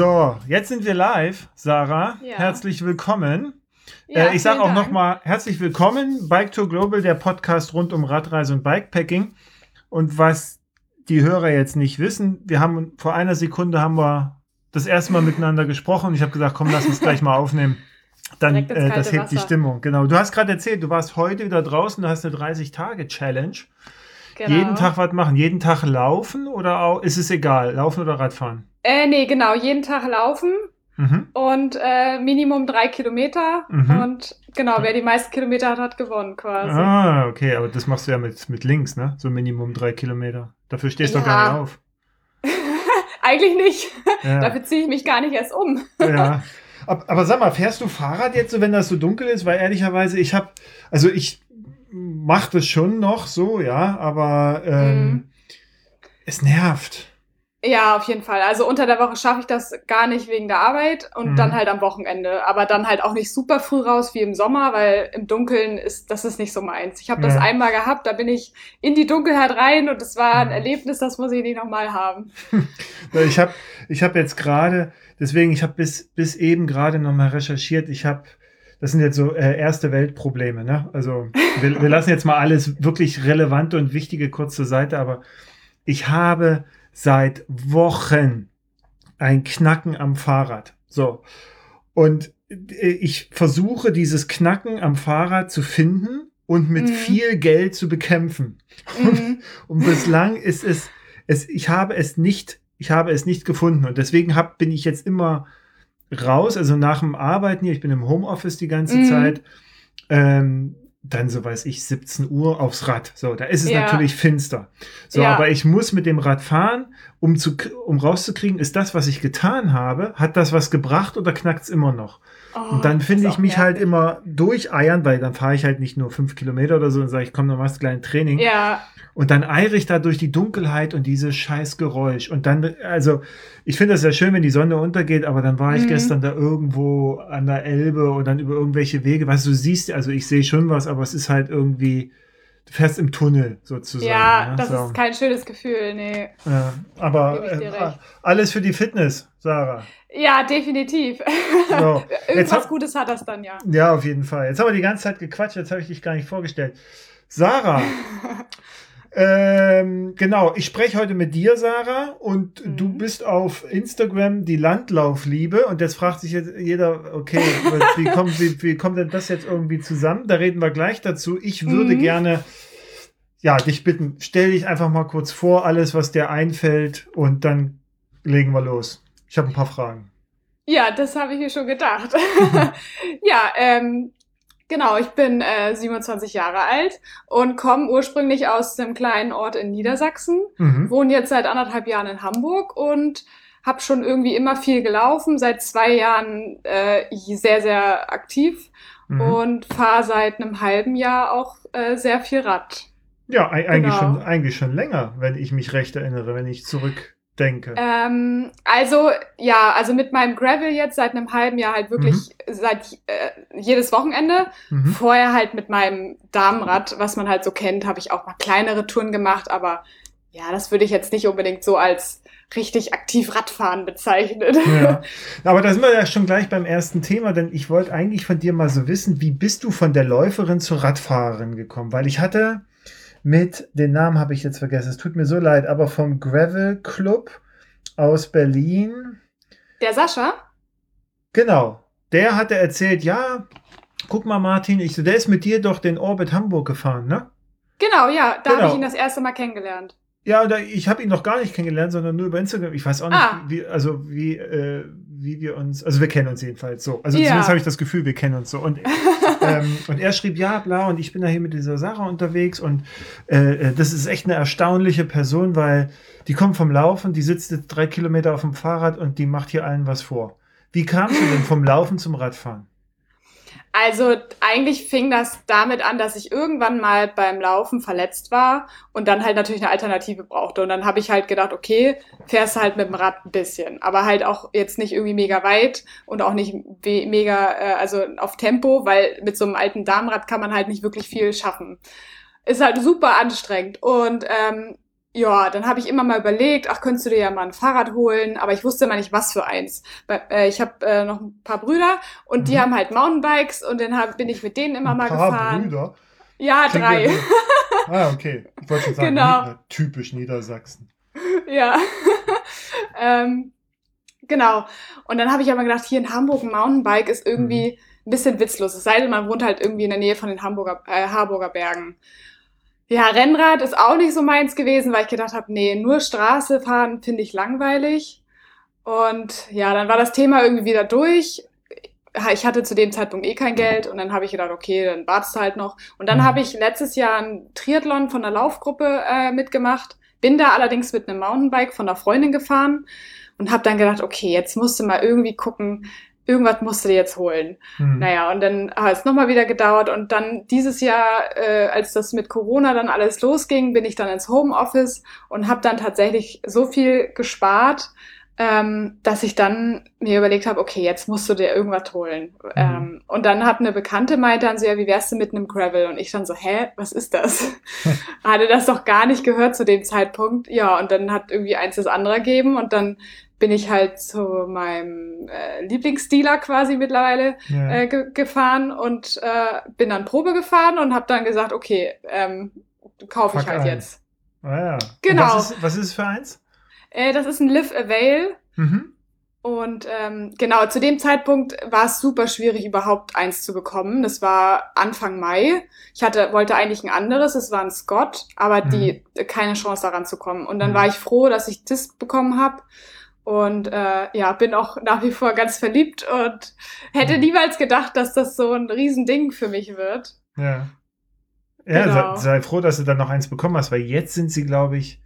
So, jetzt sind wir live, Sarah. Ja. Herzlich willkommen. Ja, äh, ich sage auch nochmal herzlich willkommen. Bike Tour Global, der Podcast rund um Radreise und Bikepacking. Und was die Hörer jetzt nicht wissen, wir haben vor einer Sekunde haben wir das erste Mal miteinander gesprochen und ich habe gesagt, komm, lass uns gleich mal aufnehmen. Dann, äh, das hebt die Wasser. Stimmung. Genau. Du hast gerade erzählt, du warst heute wieder draußen, du hast eine 30-Tage-Challenge. Genau. Jeden Tag was machen? Jeden Tag laufen oder auch, ist es egal, laufen oder Radfahren? Äh, nee, genau, jeden Tag laufen Mhm. und äh, Minimum drei Kilometer. Mhm. Und genau, wer die meisten Kilometer hat, hat gewonnen quasi. Ah, okay, aber das machst du ja mit, mit links, ne? So Minimum drei Kilometer. Dafür stehst du doch gar Ja. nicht auf. Eigentlich nicht. Ja. Dafür ziehe ich mich gar nicht erst um. ja. Ab- Aber sag mal, fährst du Fahrrad jetzt so, wenn das so dunkel ist? Weil ehrlicherweise, ich habe, also ich mache das schon noch so, ja, aber ähm, Mhm. es nervt. Ja, auf jeden Fall. Also unter der Woche schaffe ich das gar nicht wegen der Arbeit und Mhm. dann halt am Wochenende. Aber dann halt auch nicht super früh raus wie im Sommer, weil im Dunkeln ist das ist nicht so meins. Ich habe das Ja. einmal gehabt, da bin ich in die Dunkelheit rein und es war ein. Erlebnis, das muss ich nicht nochmal haben. Ich habe ich hab jetzt gerade, deswegen, ich habe bis, bis eben gerade nochmal recherchiert. Ich habe, das sind jetzt so äh, erste Weltprobleme, ne? Also wir, wir lassen jetzt mal alles wirklich relevante und wichtige kurz zur Seite, aber ich habe seit Wochen ein Knacken am Fahrrad. So. Und äh, ich versuche dieses Knacken am Fahrrad zu finden und mit Mhm. viel Geld zu bekämpfen. Mhm. Und bislang ist es, es, ich habe es nicht, ich habe es nicht gefunden. Und deswegen hab, bin ich jetzt immer raus, also nach dem Arbeiten hier, ich bin im Homeoffice die ganze Mhm. Zeit, ähm, dann, so weiß ich, 17 Uhr aufs Rad. So, da ist es Ja. natürlich finster. So, Ja. aber ich muss mit dem Rad fahren, um, zu, um rauszukriegen, ist das, was ich getan habe, hat das was gebracht oder knackt es immer noch? Oh, Und dann finde ich mich halt nervig. immer durcheiern, weil dann fahre ich halt nicht nur fünf Kilometer oder so und sage, ich komm, noch machst du kleinen Training. Ja, Und dann eire ich da durch die Dunkelheit und dieses scheiß Geräusch. Und dann, also, ich finde das ja schön, wenn die Sonne untergeht, aber dann war ich Mhm. gestern da irgendwo an der Elbe und dann über irgendwelche Wege. Weißt du, siehst, also ich sehe schon was, aber es ist halt irgendwie, du fährst im Tunnel sozusagen. ja, ne? das So. ist kein schönes Gefühl, nee. Ja, aber äh, alles für die Fitness, Sarah. Ja, definitiv. So, Irgendwas hab- Gutes hat das dann ja. Ja, auf jeden Fall. Jetzt haben wir die ganze Zeit gequatscht, jetzt habe ich dich gar nicht vorgestellt. Sarah. ähm, genau, ich spreche heute mit dir, Sarah, und Mhm. du bist auf Instagram die Landlaufliebe. Und jetzt fragt sich jetzt jeder, okay, wie kommt, wie, wie kommt denn das jetzt irgendwie zusammen? Da reden wir gleich dazu. Ich würde Mhm. gerne, ja, dich bitten, stell dich einfach mal kurz vor, alles, was dir einfällt, und dann legen wir los. Ich habe ein paar Fragen. Ja, das habe ich mir schon gedacht. ja, ähm, genau, ich bin äh, 27 Jahre alt und komme ursprünglich aus einem kleinen Ort in Niedersachsen, Mhm. wohne jetzt seit anderthalb Jahren in Hamburg und habe schon irgendwie immer viel gelaufen, seit zwei Jahren äh, sehr, sehr aktiv Mhm. und fahre seit einem halben Jahr auch äh, sehr viel Rad. Ja, ei- eigentlich, Genau. schon, eigentlich schon länger, wenn ich mich recht erinnere, wenn ich zurückdenke. Ähm, also ja, also mit meinem Gravel jetzt seit einem halben Jahr halt wirklich seit äh, jedes Wochenende. Mhm. Vorher halt mit meinem Damenrad, was man halt so kennt, habe ich auch mal kleinere Touren gemacht, aber ja, das würde ich jetzt nicht unbedingt so als richtig aktiv Radfahren bezeichnen. Ja. Aber da sind wir ja schon gleich beim ersten Thema, denn ich wollte eigentlich von dir mal so wissen, wie bist du von der Läuferin zur Radfahrerin gekommen? Weil ich hatte mit, den Namen habe ich jetzt vergessen, es tut mir so leid, aber vom Gravel Club aus Berlin, Der Sascha? genau, der hatte erzählt, ja, guck mal Martin, ich so, der ist mit dir doch den Orbit Hamburg gefahren, ne? Genau, ja, da Genau. habe ich ihn das erste Mal kennengelernt. Ja, ich habe ihn noch gar nicht kennengelernt, sondern nur über Instagram. Ich weiß auch nicht, Ah. wie, also wie, äh, wie wir uns, also wir kennen uns jedenfalls so. Also Ja. zumindest habe ich das Gefühl, wir kennen uns so. Und, ähm, und er schrieb, ja, bla, und ich bin da hier mit dieser Sarah unterwegs und äh, äh, das ist echt eine erstaunliche Person, weil die kommt vom Laufen, die sitzt jetzt drei Kilometer auf dem Fahrrad und die macht hier allen was vor. Wie kamst du denn vom Laufen zum Radfahren? Also eigentlich fing das damit an, dass ich irgendwann mal beim Laufen verletzt war und dann halt natürlich eine Alternative brauchte. Und dann habe ich halt gedacht, okay, fährst halt mit dem Rad ein bisschen, aber halt auch jetzt nicht irgendwie mega weit und auch nicht mega, äh, also auf Tempo, weil mit so einem alten Darmrad kann man halt nicht wirklich viel schaffen. Ist halt super anstrengend. Und ähm, ja, dann habe ich immer mal überlegt, ach, könntest du dir ja mal ein Fahrrad holen, aber ich wusste immer nicht, was für eins. Äh, ich habe äh, noch ein paar Brüder und die Mhm. haben halt Mountainbikes und dann hab, bin ich mit denen immer Ein mal paar gefahren. Brüder. Ja, Klingt drei. ja ah, okay. Ich wollte schon sagen, Genau. Nieder- typisch Niedersachsen. Ja. ähm, genau. Und dann habe ich aber gedacht, hier in Hamburg ein Mountainbike ist irgendwie ein bisschen witzlos. Es sei denn, man wohnt halt irgendwie in der Nähe von den Hamburger, äh, Harburger Bergen. Ja, Rennrad ist auch nicht so meins gewesen, weil ich gedacht habe, nee, nur Straße fahren finde ich langweilig. Und ja, dann war das Thema irgendwie wieder durch. Ich hatte zu dem Zeitpunkt eh kein Geld und dann habe ich gedacht, okay, dann wartest du halt noch. Und dann Mhm. habe ich letztes Jahr einen Triathlon von der Laufgruppe äh, mitgemacht, bin da allerdings mit einem Mountainbike von einer Freundin gefahren und habe dann gedacht, okay, jetzt musst du mal irgendwie gucken, irgendwas musst du dir jetzt holen. Hm. Naja, und dann hat es nochmal wieder gedauert und dann dieses Jahr, äh, als das mit Corona dann alles losging, bin ich dann ins Homeoffice und habe dann tatsächlich so viel gespart, ähm, dass ich dann mir überlegt habe, okay, jetzt musst du dir irgendwas holen. Mhm. Ähm, und dann hat eine Bekannte meinte dann so, ja, wie wärst du mit einem Gravel? Und ich dann so, hä, was ist das? Hatte das doch gar nicht gehört zu dem Zeitpunkt. Ja, und dann hat irgendwie eins das andere gegeben und dann bin ich halt zu meinem äh, Lieblingsdealer quasi mittlerweile Ja. äh, ge gefahren und äh, bin dann Probe gefahren und habe dann gesagt, okay, ähm, kaufe ich halt ein. jetzt. ah, ja. Genau. Was ist, was ist es für eins? Äh, das ist ein Live Avail Mhm. und ähm, genau, zu dem Zeitpunkt war es super schwierig, überhaupt eins zu bekommen. Das war Anfang Mai. Ich hatte, wollte eigentlich ein anderes, es war ein Scott, aber die keine Chance daran zu kommen. Und dann Mhm. war ich froh, dass ich das bekommen habe. Und äh, ja, bin auch nach wie vor ganz verliebt und hätte niemals gedacht, dass das so ein Riesending für mich wird. Ja. Ja, Genau. sei, sei froh, dass du dann noch eins bekommen hast, weil jetzt sind sie, glaube ich,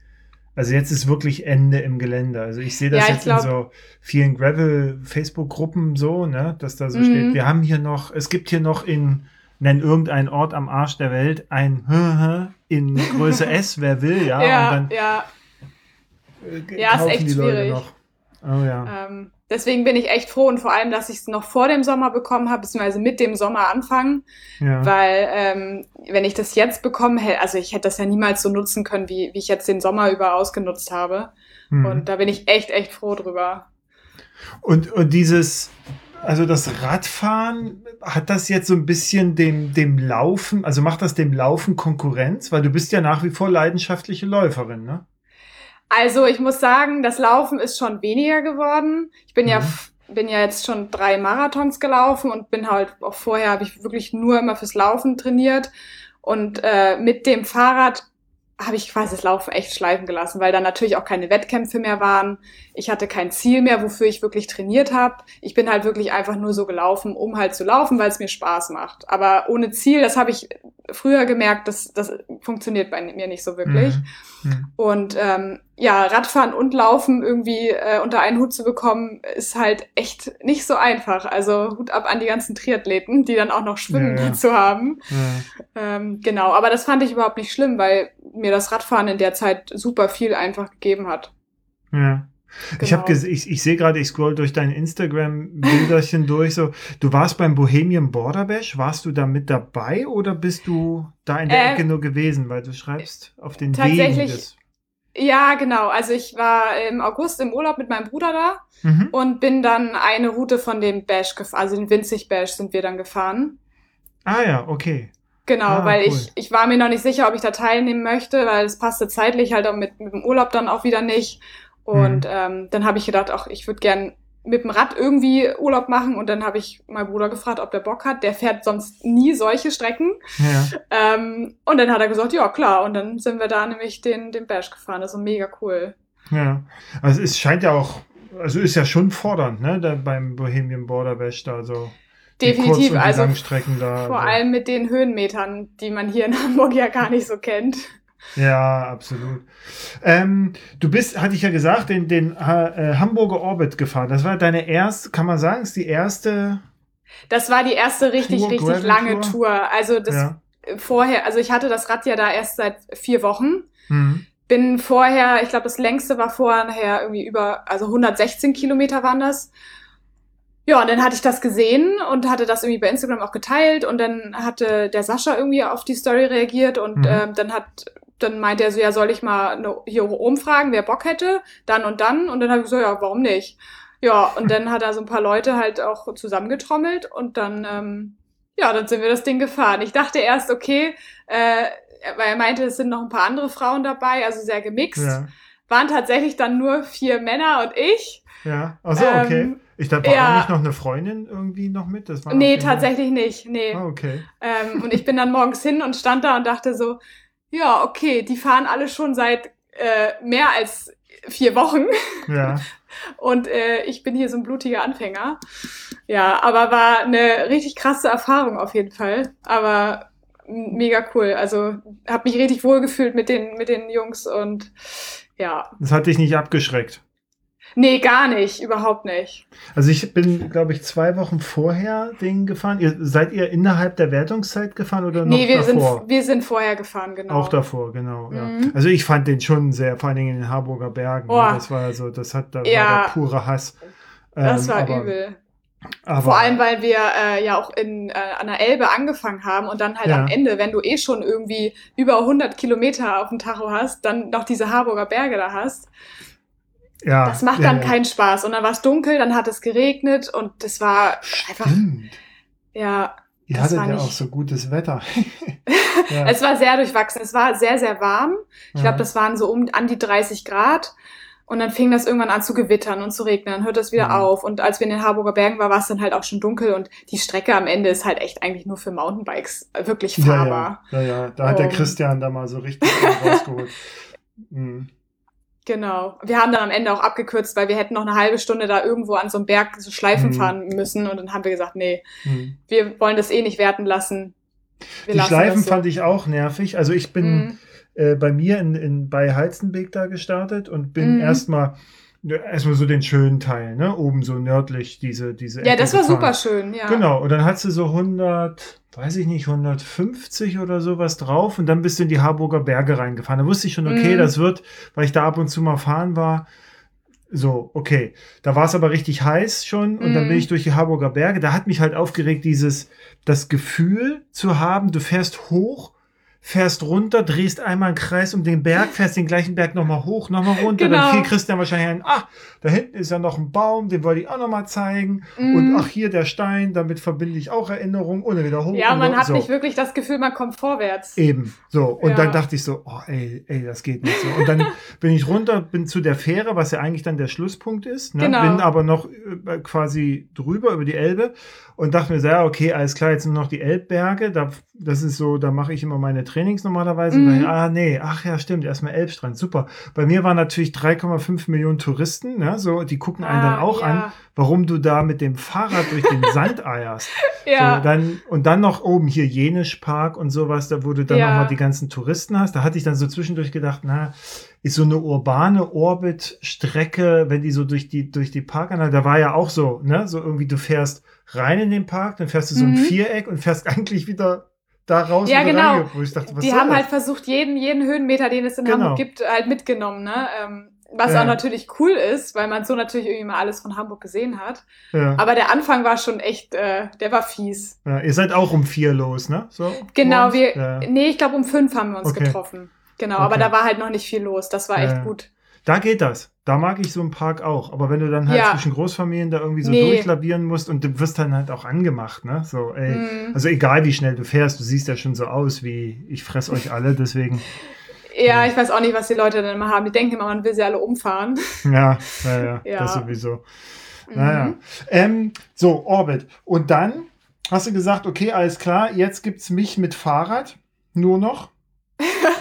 also jetzt ist wirklich Ende im Gelände. Also ich sehe das Ja, jetzt glaub- in so vielen Gravel-Facebook-Gruppen so, ne, dass da so Mhm. steht, wir haben hier noch, es gibt hier noch in, nenn irgendeinen Ort am Arsch der Welt, ein in Größe S, wer will, ja, ja, dann ja. äh, Ja, ist echt schwierig. noch. Oh ja. Ähm, deswegen bin ich echt froh und vor allem, dass ich es noch vor dem Sommer bekommen habe, beziehungsweise mit dem Sommer anfangen, ja. weil ähm, wenn ich das jetzt bekommen hätte, also ich hätte das ja niemals so nutzen können, wie, wie ich jetzt den Sommer über ausgenutzt habe. Hm. Und da bin ich echt, echt froh drüber. Und, und dieses, also das Radfahren, hat das jetzt so ein bisschen dem, dem Laufen, also macht das dem Laufen Konkurrenz? Weil du bist ja nach wie vor leidenschaftliche Läuferin, ne? Also ich muss sagen, das Laufen ist schon weniger geworden. Ich bin ja Mhm. f- bin ja jetzt schon drei Marathons gelaufen und bin halt auch vorher habe ich wirklich nur immer fürs Laufen trainiert und äh, mit dem Fahrrad habe ich quasi das Laufen echt schleifen gelassen, weil dann natürlich auch keine Wettkämpfe mehr waren. Ich hatte kein Ziel mehr, wofür ich wirklich trainiert habe. Ich bin halt wirklich einfach nur so gelaufen, um halt zu laufen, weil es mir Spaß macht. Aber ohne Ziel, das habe ich früher gemerkt, das, das funktioniert bei mir nicht so wirklich. Mhm. Mhm. Und ähm, ja, Radfahren und Laufen irgendwie äh, unter einen Hut zu bekommen, ist halt echt nicht so einfach. Also Hut ab an die ganzen Triathleten, die dann auch noch Schwimmen Ja, ja. dazu haben. Ja. Ähm, genau, aber das fand ich überhaupt nicht schlimm, weil mir das Radfahren in der Zeit super viel einfach gegeben hat. Ja. Ich Genau. habe ich, ich sehe gerade, ich scroll durch dein Instagram-Bilderchen durch. So, du warst beim Bohemian Border Bash. Warst du da mit dabei oder bist du da in der Äh, Ecke nur gewesen, weil du schreibst auf den Wegen tatsächlich- des. Ja, genau. Also ich war im August im Urlaub mit meinem Bruder da Mhm. und bin dann eine Route von dem Bash gefahren, also den Winzig Bash sind wir dann gefahren. Ah ja, okay. Genau, Ah, weil cool. ich, ich war mir noch nicht sicher, ob ich da teilnehmen möchte, weil es passte zeitlich halt auch mit, mit dem Urlaub dann auch wieder nicht. Und Mhm. ähm, dann habe ich gedacht, ach, ich würde gern mit dem Rad irgendwie Urlaub machen. Und dann habe ich meinen Bruder gefragt, ob der Bock hat. Der fährt sonst nie solche Strecken. Ja. Ähm, und dann hat er gesagt, ja klar. Und dann sind wir da nämlich den, den Bash gefahren. Das ist mega cool. Ja, also es scheint ja auch, also ist ja schon fordernd, ne, da beim Bohemian Border Bash da so. Definitiv. die Also Langstrecken da. vor also. allem mit den Höhenmetern, die man hier in Hamburg ja gar nicht so kennt. Ja, absolut. Ähm, du bist, hatte ich ja gesagt, den, den äh, Hamburger Orbit gefahren. Das war deine erste, kann man sagen, ist die erste. Das war die erste richtig, Tour, richtig Gravel lange Tour? Tour. Also das ja. vorher, also ich hatte das Rad ja da erst seit vier Wochen. Mhm. Bin vorher, ich glaube, das längste war vorher irgendwie über, also 116 Kilometer waren das. Ja, und dann hatte ich das gesehen und hatte das irgendwie bei Instagram auch geteilt und dann hatte der Sascha irgendwie auf die Story reagiert und Mhm. ähm, dann hat dann meinte er so, ja, soll ich mal ne, hier umfragen, wer Bock hätte, dann und dann. Und dann habe ich so, ja, warum nicht? Ja, und dann hat er so ein paar Leute halt auch zusammengetrommelt und dann, ähm, ja, dann sind wir das Ding gefahren. Ich dachte erst, okay, äh, weil er meinte, es sind noch ein paar andere Frauen dabei, also sehr gemixt. Ja. Waren tatsächlich dann nur vier Männer und ich. Ja, also okay. Ich dachte, war ja. nicht noch eine Freundin irgendwie noch mit? Das war nee, tatsächlich nicht. Nee. Ah, okay. Ähm, und ich bin dann morgens hin und stand da und dachte so, ja, okay, die fahren alle schon seit äh, mehr als vier Wochen. Ja. Und äh, ich bin hier so ein blutiger Anfänger. Ja, aber war eine richtig krasse Erfahrung auf jeden Fall. Aber mega cool. Also habe mich richtig wohl gefühlt mit den, mit den Jungs und ja. Das hat dich nicht abgeschreckt. Nee, gar nicht, überhaupt nicht. Also ich bin, glaube ich, zwei Wochen vorher den gefahren. Ihr, seid ihr innerhalb der Wertungszeit gefahren oder noch nee, wir davor? Sind, wir sind vorher gefahren, genau. Auch davor, genau. Mhm. Ja. Also ich fand den schon sehr, vor allen Dingen in den Harburger Bergen. Ne? Das war so, das hat da ja, war der pure Hass. das ähm, war aber, übel. Aber, Vor allem, weil wir äh, ja auch in, äh, an der Elbe angefangen haben und dann halt ja. am Ende, wenn du eh schon irgendwie über 100 Kilometer auf dem Tacho hast, dann noch diese Harburger Berge da hast. Ja, das macht dann ja, keinen Spaß. Und dann war es dunkel, dann hat es geregnet und das war einfach. Ja. Ihr hattet ja auch so gutes Wetter. ja. Es war sehr durchwachsen. Es war sehr, sehr warm. Ich glaube, das waren so um an die 30 Grad. Und dann fing das irgendwann an zu gewittern und zu regnen, dann hört das wieder mhm. auf. Und als wir in den Harburger Bergen waren, war es dann halt auch schon dunkel und die Strecke am Ende ist halt echt eigentlich nur für Mountainbikes wirklich fahrbar. Ja, ja, ja, ja. da hat um, der Christian da mal so richtig rausgeholt. Mhm. Genau. Wir haben dann am Ende auch abgekürzt, weil wir hätten noch eine halbe Stunde da irgendwo an so einem Berg so Schleifen mhm. fahren müssen. Und dann haben wir gesagt, nee, mhm. wir wollen das eh nicht werten lassen. Wir die Schleifen so. fand ich auch nervig. Also ich bin mhm. äh, bei mir in, in, bei Heizenbeek da gestartet und bin mhm. erstmal erstmal so den schönen Teil, ne? Oben so nördlich diese diese Ja, Ecke das war gefahren. super schön, ja. Genau, und dann hat sie so 100, weiß ich nicht, 150 oder sowas drauf und dann bist du in die Harburger Berge reingefahren. Da wusste ich schon, okay, mhm. das wird, weil ich da ab und zu mal fahren war, so, okay. Da war es aber richtig heiß schon und mm. dann bin mhm. ich durch die Harburger Berge. Da hat mich halt aufgeregt, dieses, das Gefühl zu haben, du fährst hoch fährst runter, drehst einmal einen Kreis um den Berg, fährst den gleichen Berg nochmal hoch, nochmal runter. Genau. Dann fiel Christian wahrscheinlich ein, ach, da hinten ist ja noch ein Baum, den wollte ich auch nochmal zeigen. Mm. Und ach, hier der Stein, damit verbinde ich auch Erinnerungen ohne wieder hoch. Ja, man hat so. nicht wirklich das Gefühl, man kommt vorwärts. Eben, so. Und ja. dann dachte ich so, oh, ey, ey, das geht nicht so. Und dann bin ich runter, bin zu der Fähre, was ja eigentlich dann der Schlusspunkt ist. Ne? Genau. Bin aber noch äh, quasi drüber über die Elbe und dachte mir so, ja, okay, alles klar, jetzt nur noch die Elbberge. Da, das ist so, da mache ich immer meine Trainings normalerweise. Mhm. Dann, ah, nee, ach ja, stimmt, erstmal Elbstrand, super. Bei mir waren natürlich 3,5 Millionen Touristen, ne, so, die gucken einen ah, dann auch ja. an, warum du da mit dem Fahrrad durch den Sand eierst. ja. So, dann, und dann noch oben hier Jenisch Park und sowas, da wo du dann ja. nochmal die ganzen Touristen hast. Da hatte ich dann so zwischendurch gedacht, na, ist so eine urbane Orbit-Strecke, wenn die so durch die, durch die Parkanlage, da war ja auch so, ne, so irgendwie du fährst rein in den Park, dann fährst du so mhm. ein Viereck und fährst eigentlich wieder da raus. Ja, genau. Dachte, die haben das? halt versucht, jeden, jeden Höhenmeter, den es in genau. Hamburg gibt, halt mitgenommen, ne? Ähm, was ja. auch natürlich cool ist, weil man so natürlich irgendwie mal alles von Hamburg gesehen hat. Ja. Aber der Anfang war schon echt, äh, der war fies. Ja, ihr seid auch um vier los, ne? So, genau, wir, nee, ich glaube um fünf haben wir uns okay. getroffen. Genau, okay. aber da war halt noch nicht viel los. Das war echt gut. Da geht das. Da mag ich so einen Park auch. Aber wenn du dann halt ja. zwischen Großfamilien da irgendwie so nee. durchlavieren musst und du wirst dann halt auch angemacht, ne? So, ey. Mm. Also egal wie schnell du fährst, du siehst ja schon so aus wie ich fress euch alle, deswegen. Ja, ich weiß auch nicht, was die Leute dann immer haben. Die denken immer, man will sie alle umfahren. Ja, ja, ja, ja. das sowieso. Naja. Mhm. Ähm, so, Orbit. Und dann hast du gesagt, okay, alles klar, jetzt gibt's mich mit Fahrrad nur noch.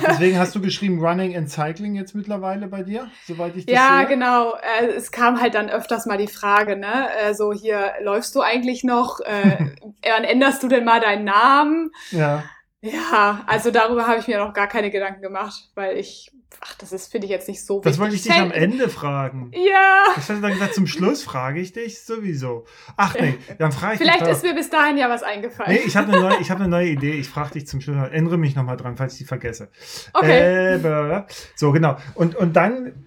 Deswegen hast du geschrieben Running and Cycling jetzt mittlerweile bei dir, soweit ich das Ja, sehe. genau. Äh, es kam halt dann öfters mal die Frage, ne? Äh, so hier, läufst du eigentlich noch? Äh, wann änderst du denn mal deinen Namen? Ja. Ja, also darüber habe ich mir noch gar keine Gedanken gemacht, weil ich Ach, das ist, finde ich jetzt nicht so wichtig. Das wollte ich dich am Ende fragen. Ja. Ich hatte dann gesagt, zum Schluss frage ich dich sowieso. Ach nee, dann frage ich Vielleicht dich. Vielleicht ist mir bis dahin ja was eingefallen. Nee, ich habe eine neue, ich eine neue Idee. Ich frage dich zum Schluss. Ändere mich nochmal dran, falls ich die vergesse. Okay. Äh, so, genau. Und, und dann,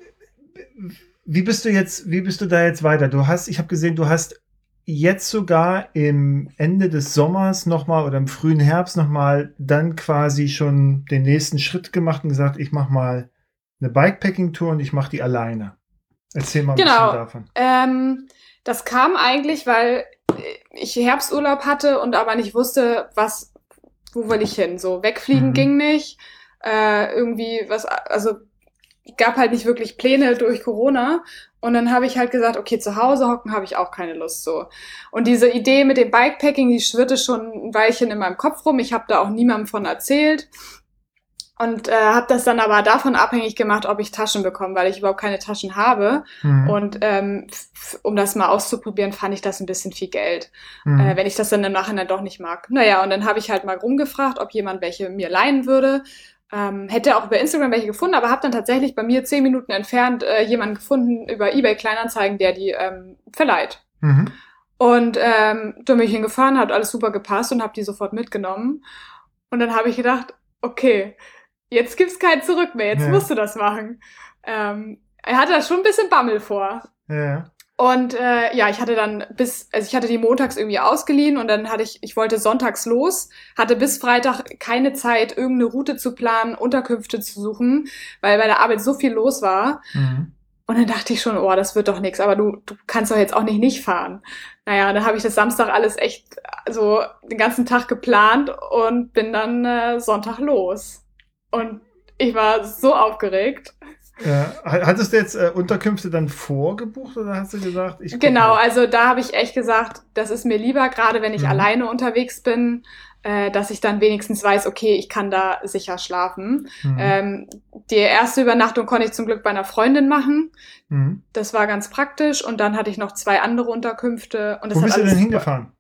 wie bist du jetzt, wie bist du da jetzt weiter? Du hast, ich habe gesehen, du hast jetzt sogar im Ende des Sommers nochmal oder im frühen Herbst nochmal dann quasi schon den nächsten Schritt gemacht und gesagt, ich mache mal eine Bikepacking-Tour und ich mache die alleine. Erzähl mal ein Genau. bisschen davon. Ähm, das kam eigentlich, weil ich Herbsturlaub hatte und aber nicht wusste, was, wo will ich hin. So wegfliegen Mhm. ging nicht. Äh, irgendwie was, also gab halt nicht wirklich Pläne durch Corona. Und dann habe ich halt gesagt, okay, zu Hause hocken habe ich auch keine Lust so. Und diese Idee mit dem Bikepacking, die schwirrte schon ein Weilchen in meinem Kopf rum. Ich habe da auch niemandem von erzählt. Und äh, habe das dann aber davon abhängig gemacht, ob ich Taschen bekomme, weil ich überhaupt keine Taschen habe. Mhm. Und ähm, um das mal auszuprobieren, fand ich das ein bisschen viel Geld, Mhm. äh, wenn ich das dann im Nachhinein doch nicht mag. Naja, und dann habe ich halt mal rumgefragt, ob jemand welche mir leihen würde. Ähm, hätte auch über Instagram welche gefunden, aber habe dann tatsächlich bei mir zehn Minuten entfernt äh, jemanden gefunden über eBay Kleinanzeigen, der die ähm, verleiht. Mhm. Und ähm, da bin ich hingefahren, hat alles super gepasst und habe die sofort mitgenommen. Und dann habe ich gedacht, okay, jetzt gibt's kein Zurück mehr, jetzt Ja. musst du das machen. Ähm, er hatte da schon ein bisschen Bammel vor. Ja. Und äh, ja, ich hatte dann bis, also ich hatte die montags irgendwie ausgeliehen und dann hatte ich, ich wollte sonntags los, hatte bis Freitag keine Zeit, irgendeine Route zu planen, Unterkünfte zu suchen, weil bei der Arbeit so viel los war. Mhm. Und dann dachte ich schon, oh, das wird doch nichts, aber du, du kannst doch jetzt auch nicht nicht fahren. Naja, dann habe ich das Samstag alles echt so den ganzen Tag geplant und bin dann äh, Sonntag los. Und ich war so aufgeregt. Ja. Hattest du jetzt äh, Unterkünfte dann vorgebucht oder hast du gesagt, ich Genau, mal? also da habe ich echt gesagt, das ist mir lieber, gerade wenn ich Mhm. alleine unterwegs bin, äh, dass ich dann wenigstens weiß, okay, ich kann da sicher schlafen. Mhm. Ähm, die erste Übernachtung konnte ich zum Glück bei einer Freundin machen. Mhm. Das war ganz praktisch. Und dann hatte ich noch zwei andere Unterkünfte. Und das Wo hat bist du denn hingefahren?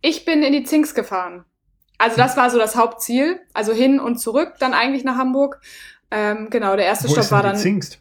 Ich bin in die Zinks gefahren. Also das war so das Hauptziel. Also hin und zurück dann eigentlich nach Hamburg. Ähm, genau, der erste Wo Stopp war denn dann. Zingst?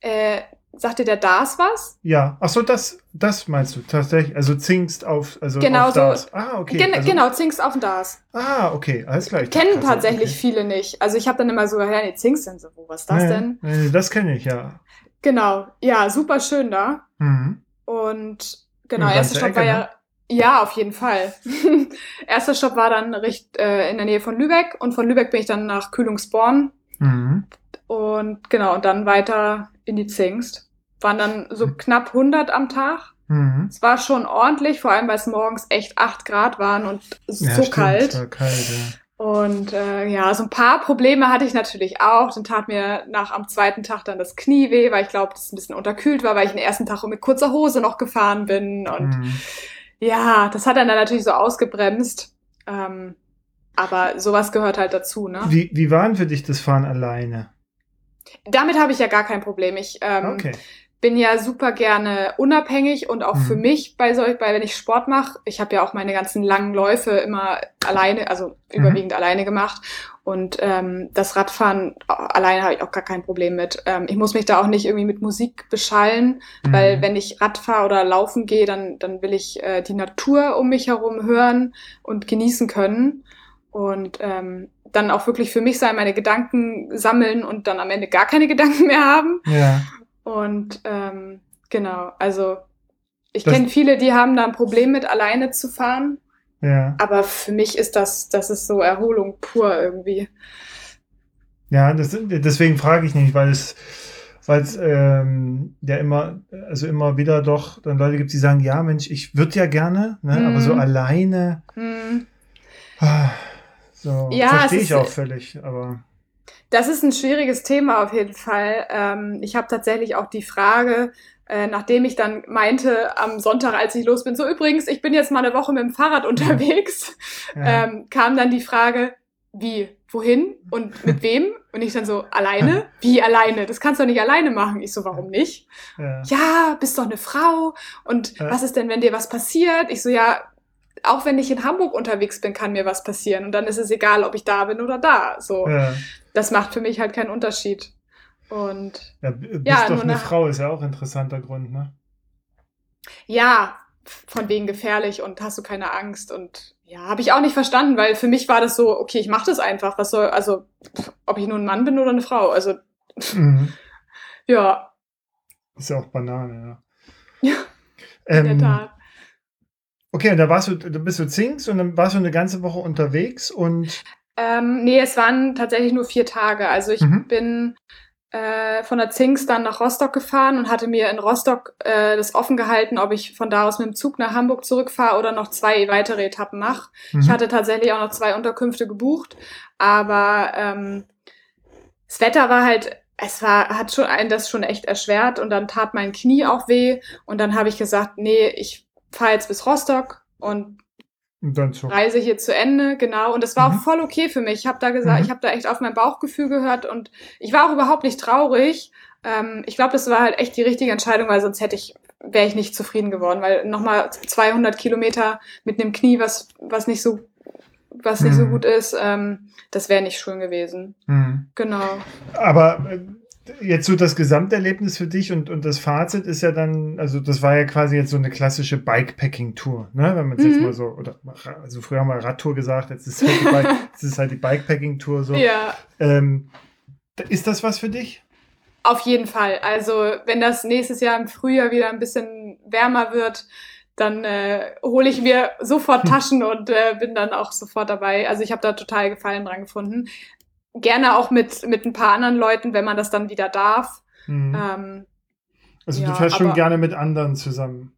Äh, sagt dir der DAS was? Ja, ach so, das, das meinst du tatsächlich. Also Zingst auf, also Genau auf so. das. Ah, okay. Gen also, genau, Zinks auf DAS. Ah, okay, alles klar. Ich Kennen tatsächlich okay. viele nicht. Also ich habe dann immer so, ja, nee, Zinks sind so, wo, was ist das Nee, denn? nee, Das kenne ich, ja. Genau, ja, super schön da. Mhm. Und genau, Ja, erster Stopp war Ecke, ja, ne? Ja, auf jeden Fall. erster Stopp war dann richt, äh, in der Nähe von Lübeck und von Lübeck bin ich dann nach Kühlungsborn Mhm. und genau, und dann weiter in die Zingst. Waren dann so knapp 100 am Tag. Mhm. Es war schon ordentlich, vor allem weil es morgens echt 8 Grad waren und so Ja, stimmt, kalt. War kalt, ja. Und äh, ja, so ein paar Probleme hatte ich natürlich auch. Dann tat mir nach am zweiten Tag dann das Knie weh, weil ich glaube, das ein bisschen unterkühlt war, weil ich den ersten Tag mit kurzer Hose noch gefahren bin. Und Mhm. Ja, das hat dann, dann natürlich so ausgebremst. Ähm, aber sowas gehört halt dazu, ne? Wie, wie war denn für dich das Fahren alleine? Damit habe ich ja gar kein Problem. Ich ähm, Okay. Bin ja super gerne unabhängig und auch Mhm. für mich bei solch, bei wenn ich Sport mache, ich habe ja auch meine ganzen langen Läufe immer alleine, also Mhm. überwiegend alleine gemacht. Und ähm, das Radfahren äh, alleine habe ich auch gar kein Problem mit. Ähm, ich muss mich da auch nicht irgendwie mit Musik beschallen, weil Mhm. wenn ich Rad fahre oder laufen gehe, dann, dann will ich äh, die Natur um mich herum hören und genießen können. Und ähm, dann auch wirklich für mich sein, meine Gedanken sammeln und dann am Ende gar keine Gedanken mehr haben. Ja. Und ähm, genau, also ich kenne viele, die haben da ein Problem mit, alleine zu fahren. Ja. Aber für mich ist das, das ist so Erholung pur irgendwie. Ja, das, deswegen frage ich nicht, weil es, weil es ähm, ja immer, also immer wieder doch dann Leute gibt, die sagen, ja, Mensch, ich würde ja gerne, ne, aber so alleine, Hm. ah, so Ja, verstehe ich ist- auch völlig, aber Das ist ein schwieriges Thema auf jeden Fall. Ähm, ich habe tatsächlich auch die Frage, äh, nachdem ich dann meinte am Sonntag, als ich los bin, so übrigens, ich bin jetzt mal eine Woche mit dem Fahrrad unterwegs, ja, ähm, kam dann die Frage, wie, wohin und mit wem? Und ich dann so, alleine? Wie alleine? Das kannst du doch nicht alleine machen. Ich so, warum nicht? ja, ja, bist doch eine Frau und Ja. was ist denn, wenn dir was passiert? Ich so, ja, auch wenn ich in Hamburg unterwegs bin, kann mir was passieren und dann ist es egal, ob ich da bin oder da. So, ja, das macht für mich halt keinen Unterschied. Und ja, bist Ja, doch eine Frau, ist ja auch ein interessanter Grund, ne? ja, von wegen gefährlich und hast du keine Angst und ja, habe ich auch nicht verstanden, weil für mich war das so, okay, ich mache das einfach. Was soll, also ob ich nun ein Mann bin oder eine Frau, also Mhm. ja, Ist ja auch Banane, ja. Ja, in Ähm, der Tat. Okay, und da warst du, du bist du Zinks und dann warst du eine ganze Woche unterwegs und. Ähm, nee, es waren tatsächlich nur vier Tage. Also ich mhm. bin äh, von der Zinks dann nach Rostock gefahren und hatte mir in Rostock äh, das offen gehalten, ob ich von da aus mit dem Zug nach Hamburg zurückfahre oder noch zwei weitere Etappen mache. Mhm. Ich hatte tatsächlich auch noch zwei Unterkünfte gebucht, aber ähm, das Wetter war halt es war, hat schon einen das schon echt erschwert und dann tat mein Knie auch weh und dann habe ich gesagt, nee, ich fahre jetzt bis Rostock und, reise hier zu Ende, genau. Und das war mhm. auch voll okay für mich. Ich habe da gesagt, mhm. ich habe da echt auf mein Bauchgefühl gehört und ich war auch überhaupt nicht traurig. Ähm, ich glaube, das war halt echt die richtige Entscheidung, weil sonst hätte ich wäre ich nicht zufrieden geworden, weil nochmal 200 Kilometer mit einem Knie, was was nicht so was nicht so mhm. gut ist, ähm, das wäre nicht schön gewesen. Mhm. Genau. Aber jetzt so das Gesamterlebnis für dich und, und das Fazit ist ja dann, also das war ja quasi jetzt so eine klassische Bikepacking-Tour, ne? Wenn man es mhm. jetzt mal so, oder also früher haben wir Radtour gesagt, jetzt ist halt die, Bike, jetzt ist halt die Bikepacking-Tour so. Ja. Ähm, ist das was für dich? Auf jeden Fall. Also wenn das nächstes Jahr im Frühjahr wieder ein bisschen wärmer wird, dann äh, hole ich mir sofort. Taschen und äh, bin dann auch sofort dabei. Also ich habe da total Gefallen dran gefunden. Gerne auch mit, mit ein paar anderen Leuten, wenn man das dann wieder darf. Mhm. Ähm, also ja, du fährst schon gerne mit anderen zusammen.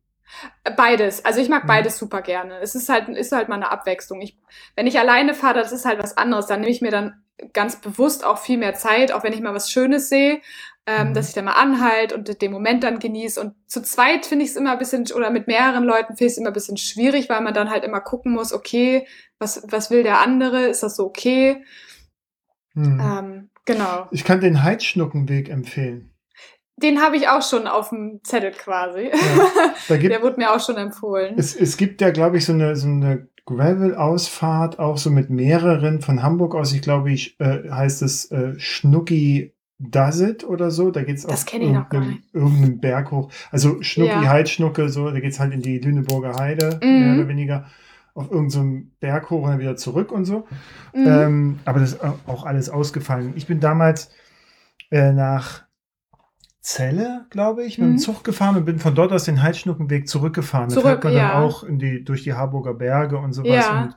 Beides. Also ich mag mhm. beides super gerne. Es ist halt, ist halt mal eine Abwechslung. Ich, wenn ich alleine fahre, das ist halt was anderes. Dann nehme ich mir dann ganz bewusst auch viel mehr Zeit, auch wenn ich mal was Schönes sehe ähm, mhm. dass ich dann mal anhalte und den Moment dann genieße. Und zu zweit finde ich es immer ein bisschen, oder mit mehreren Leuten finde ich es immer ein bisschen schwierig, weil man dann halt immer gucken muss, okay, was, was will der andere? Ist das so okay? Mhm. Ähm, genau. Ich kann den Heidschnuckenweg empfehlen. Den habe ich auch schon auf dem Zettel quasi. Ja, gibt, der wurde mir auch schon empfohlen. Es, es gibt ja, glaube ich, so eine, so eine Gravel-Ausfahrt, auch so mit mehreren von Hamburg aus. Ich glaube, ich äh, heißt es äh, Schnucki Does It oder so. Da geht es auf irgendeinem, irgendeinem Berg hoch. Also Schnucki, ja. Heidschnucke, so, da geht es halt in die Lüneburger Heide, mhm. mehr oder weniger, auf irgendeinem Berg hoch und dann wieder zurück und so. Mhm. Ähm, aber das ist auch alles ausgefallen. Ich bin damals äh, nach Celle, glaube ich, mit dem mhm. Zug gefahren und bin von dort aus den Heidschnuckenweg zurückgefahren. Zurück, da fährt man ja. dann auch in die, durch die Harburger Berge und sowas. Ja. Und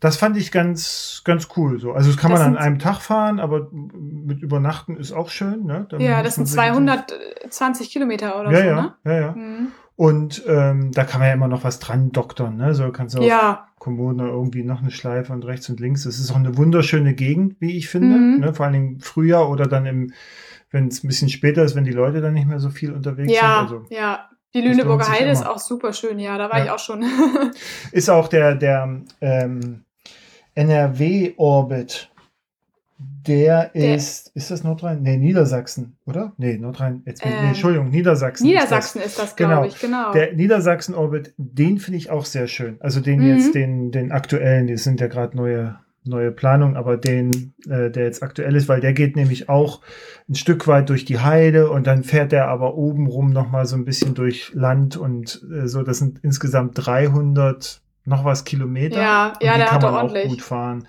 das fand ich ganz, ganz cool. So. Also das kann das man an einem Tag fahren, aber mit Übernachten ist auch schön. Ne? Ja, das sind 220 Kilometer oder ja, so, ja, ne? Ja, ja. Mhm. Und ähm, da kann man ja immer noch was dran doktern. Ne? So kannst du auch ja. Kommune irgendwie noch eine Schleife und rechts und links. Das ist auch eine wunderschöne Gegend, wie ich finde. Mhm. Ne? Vor allem im Frühjahr oder dann im, wenn es ein bisschen später ist, wenn die Leute dann nicht mehr so viel unterwegs ja, sind. Also, ja, die Lüneburger Heide ist auch super schön, ja, da war ja. ich auch schon. ist auch der, der ähm, NRW-Orbit. Der, der ist, ist das Nordrhein? Nee, Niedersachsen, oder? Nee, Nordrhein, jetzt, ähm, nee, Entschuldigung, Niedersachsen. Niedersachsen ist das, das glaube genau. ich, genau. Der Niedersachsen-Orbit, den finde ich auch sehr schön. Also den mhm. jetzt, den, den aktuellen, die sind ja gerade neue, neue Planung, aber den, äh, der jetzt aktuell ist, weil der geht nämlich auch ein Stück weit durch die Heide und dann fährt der aber obenrum nochmal so ein bisschen durch Land und äh, so, das sind insgesamt 300 noch was Kilometer. Ja, ja, der kann hat man ordentlich. auch gut fahren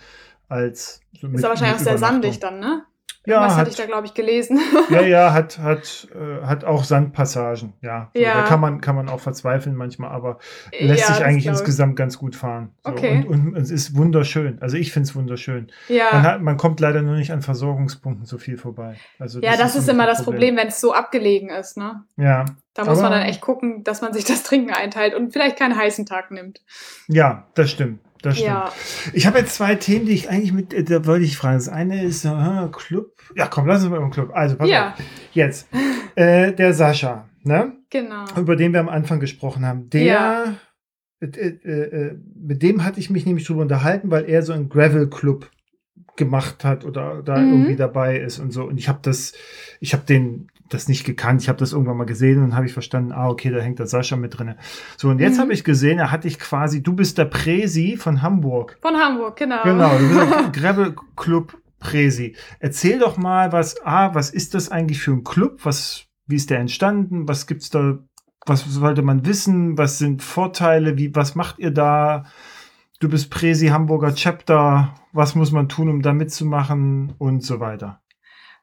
als so Ist aber wahrscheinlich auch sehr sandig dann, ne? Ja, Was hatte ich da, glaube ich, gelesen. Ja, ja, hat, hat, äh, hat auch Sandpassagen, ja. So, ja. Da kann man, kann man auch verzweifeln manchmal, aber lässt ja, sich eigentlich insgesamt ganz gut fahren. So, okay. Und, und, es ist wunderschön. Also ich finde es wunderschön. Ja. Man, hat, man kommt leider nur nicht an Versorgungspunkten so viel vorbei. Also ja, das, das ist, ist immer das Problem, Problem wenn es so abgelegen ist, ne? Ja. Da muss aber, man dann echt gucken, dass man sich das Trinken einteilt und vielleicht keinen heißen Tag nimmt. Ja, das stimmt das stimmt. Ja. Ich habe jetzt zwei Themen, die ich eigentlich mit, äh, da wollte ich fragen. Das eine ist äh, Club. Ja, komm, lass uns mal im Club. Also, pass ja. auf. Jetzt. Äh, der Sascha, ne? Genau. Über den wir am Anfang gesprochen haben. Der, ja. äh, äh, äh mit dem hatte ich mich nämlich drüber unterhalten, weil er so einen Gravel-Club gemacht hat oder da mhm. irgendwie dabei ist und so. Und ich habe das, ich habe den das nicht gekannt. Ich habe das irgendwann mal gesehen und habe ich verstanden, ah, okay, da hängt der Sascha mit drin. So, und jetzt mhm. habe ich gesehen, er hat dich quasi, du bist der Presi von Hamburg. Von Hamburg, genau. Genau, du bist der Gravel Club Presi. Erzähl doch mal, was, ah, was ist das eigentlich für ein Club? Was, wie ist der entstanden? Was gibt's da? Was sollte man wissen? Was sind Vorteile? Wie, was macht ihr da? Du bist Presi Hamburger Chapter. Was muss man tun, um da mitzumachen? Und so weiter.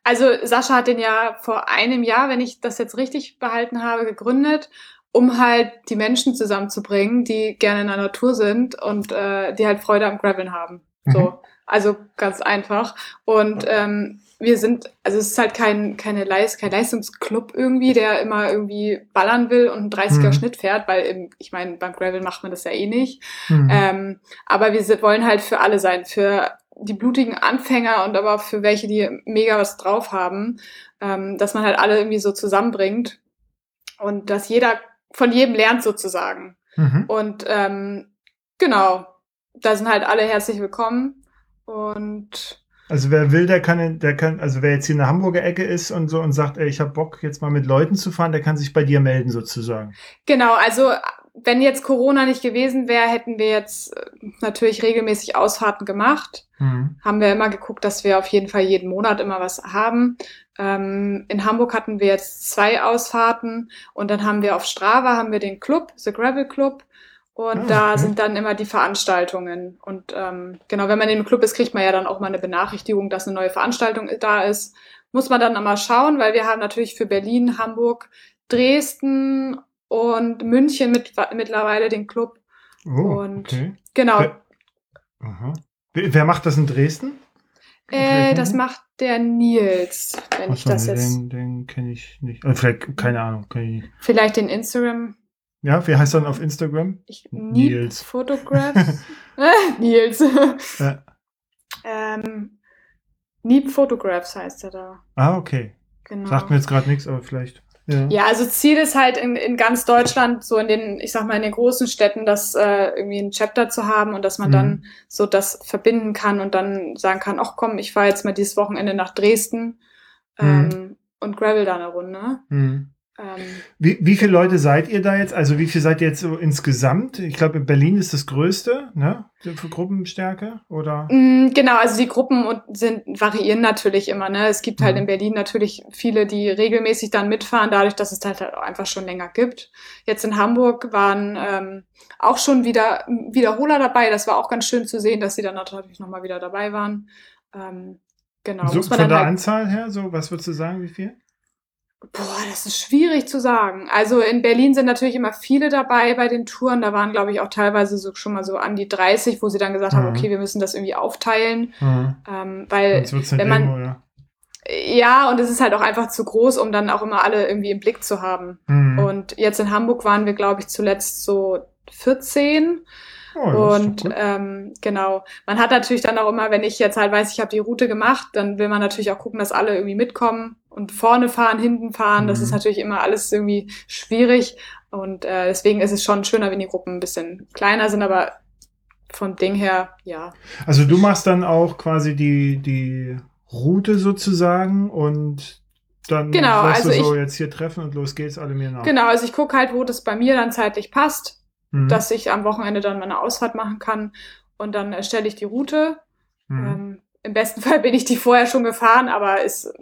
Also Sascha hat den ja vor einem Jahr, wenn ich das jetzt richtig behalten habe, gegründet. um halt die Menschen zusammenzubringen, die gerne in der Natur sind und äh, die halt Freude am Graveln haben. Mhm. So, also ganz einfach. Und ähm, wir sind, also es ist halt kein, keine Leist, kein Leistungsclub irgendwie, der immer irgendwie ballern will und einen 30er Mhm. Schnitt fährt, weil im, ich meine, beim Gravel macht man das ja eh nicht. Mhm. Ähm, aber wir wollen halt für alle sein, für die blutigen Anfänger und aber auch für welche, die mega was drauf haben, ähm, dass man halt alle irgendwie so zusammenbringt und dass jeder von jedem lernt sozusagen. Mhm. Und ähm, genau, da sind halt alle herzlich willkommen und Also wer will, der kann, der kann, also wer jetzt hier in der Hamburger Ecke ist und so und sagt, ey, ich habe Bock jetzt mal mit Leuten zu fahren, der kann sich bei dir melden sozusagen. Genau, also wenn jetzt Corona nicht gewesen wäre, hätten wir jetzt äh, natürlich regelmäßig Ausfahrten gemacht. Mhm. Haben wir immer geguckt, dass wir auf jeden Fall jeden Monat immer was haben. Ähm, in Hamburg hatten wir jetzt zwei Ausfahrten und dann haben wir auf Strava haben wir den Club, The Gravel Club. Und Ah, da okay. sind dann immer die Veranstaltungen. Und ähm, genau, wenn man in dem Club ist, kriegt man ja dann auch mal eine Benachrichtigung, dass eine neue Veranstaltung da ist. Muss man dann mal schauen, weil wir haben natürlich für Berlin, Hamburg, Dresden und München mit, mittlerweile den Club. Oh, Und okay. Genau, Wer, aha. Wer macht das in Dresden? äh, das macht der Nils, wenn ich Achso, das nee, jetzt. den, den kenne ich nicht. Vielleicht, keine Ahnung. Ich nicht. Vielleicht den Instagram. Ja, wie heißt er dann auf Instagram? Ich, Nils. Photographs. Nils. Ja. ähm, Neep Photographs heißt er da. Ah, okay. Genau. Sagt mir jetzt gerade nichts, aber vielleicht. Ja. Ja, also Ziel ist halt in, in ganz Deutschland, so in den, ich sag mal, in den großen Städten, das äh, irgendwie ein Chapter zu haben und dass man Mhm. dann so das verbinden kann und dann sagen kann, ach komm, ich fahre jetzt mal dieses Wochenende nach Dresden ähm, und gravel da eine Runde. Hm. Ähm, Wie, wie viele Leute seid ihr da jetzt? Also wie viel seid ihr jetzt so insgesamt? Ich glaube, in Berlin ist das größte, ne? Für Gruppenstärke oder? Mm, Genau, also die Gruppen sind, variieren natürlich immer. Ne? Es gibt halt Mhm. in Berlin natürlich viele, die regelmäßig dann mitfahren, dadurch, dass es halt auch einfach schon länger gibt. Jetzt in Hamburg waren ähm, auch schon wieder Wiederholer dabei. Das war auch ganz schön zu sehen, dass sie dann natürlich nochmal wieder dabei waren. Ähm, genau. so, von der halt, Anzahl her, so, was würdest du sagen, wie viel? Boah, das ist schwierig zu sagen. Also in Berlin sind natürlich immer viele dabei bei den Touren. Da waren, glaube ich, auch teilweise so schon mal so an die 30, wo sie dann gesagt haben, Mhm. okay, wir müssen das irgendwie aufteilen. Hm. Ähm, weil wenn man- ja. Ja, und es ist halt auch einfach zu groß, um dann auch immer alle irgendwie im Blick zu haben. Hm. Und jetzt in Hamburg waren wir, glaube ich, zuletzt so 14. Oh, das und ähm, genau, man hat natürlich dann auch immer, wenn ich jetzt halt weiß, ich habe die Route gemacht, dann will man natürlich auch gucken, dass alle irgendwie mitkommen und vorne fahren, hinten fahren. Das Mhm. ist natürlich immer alles irgendwie schwierig. Und äh, deswegen ist es schon schöner, wenn die Gruppen ein bisschen kleiner sind, aber vom Ding her, ja. Also du machst dann auch quasi die, die Route sozusagen und dann Genau, also du so, ich- jetzt hier treffen und los geht's, alle mir nach. Genau, also ich gucke halt, wo das bei mir dann zeitlich passt. Mhm. dass ich am Wochenende dann meine Ausfahrt machen kann und dann erstelle ich die Route. Mhm. Ähm, Im besten Fall bin ich die vorher schon gefahren, aber es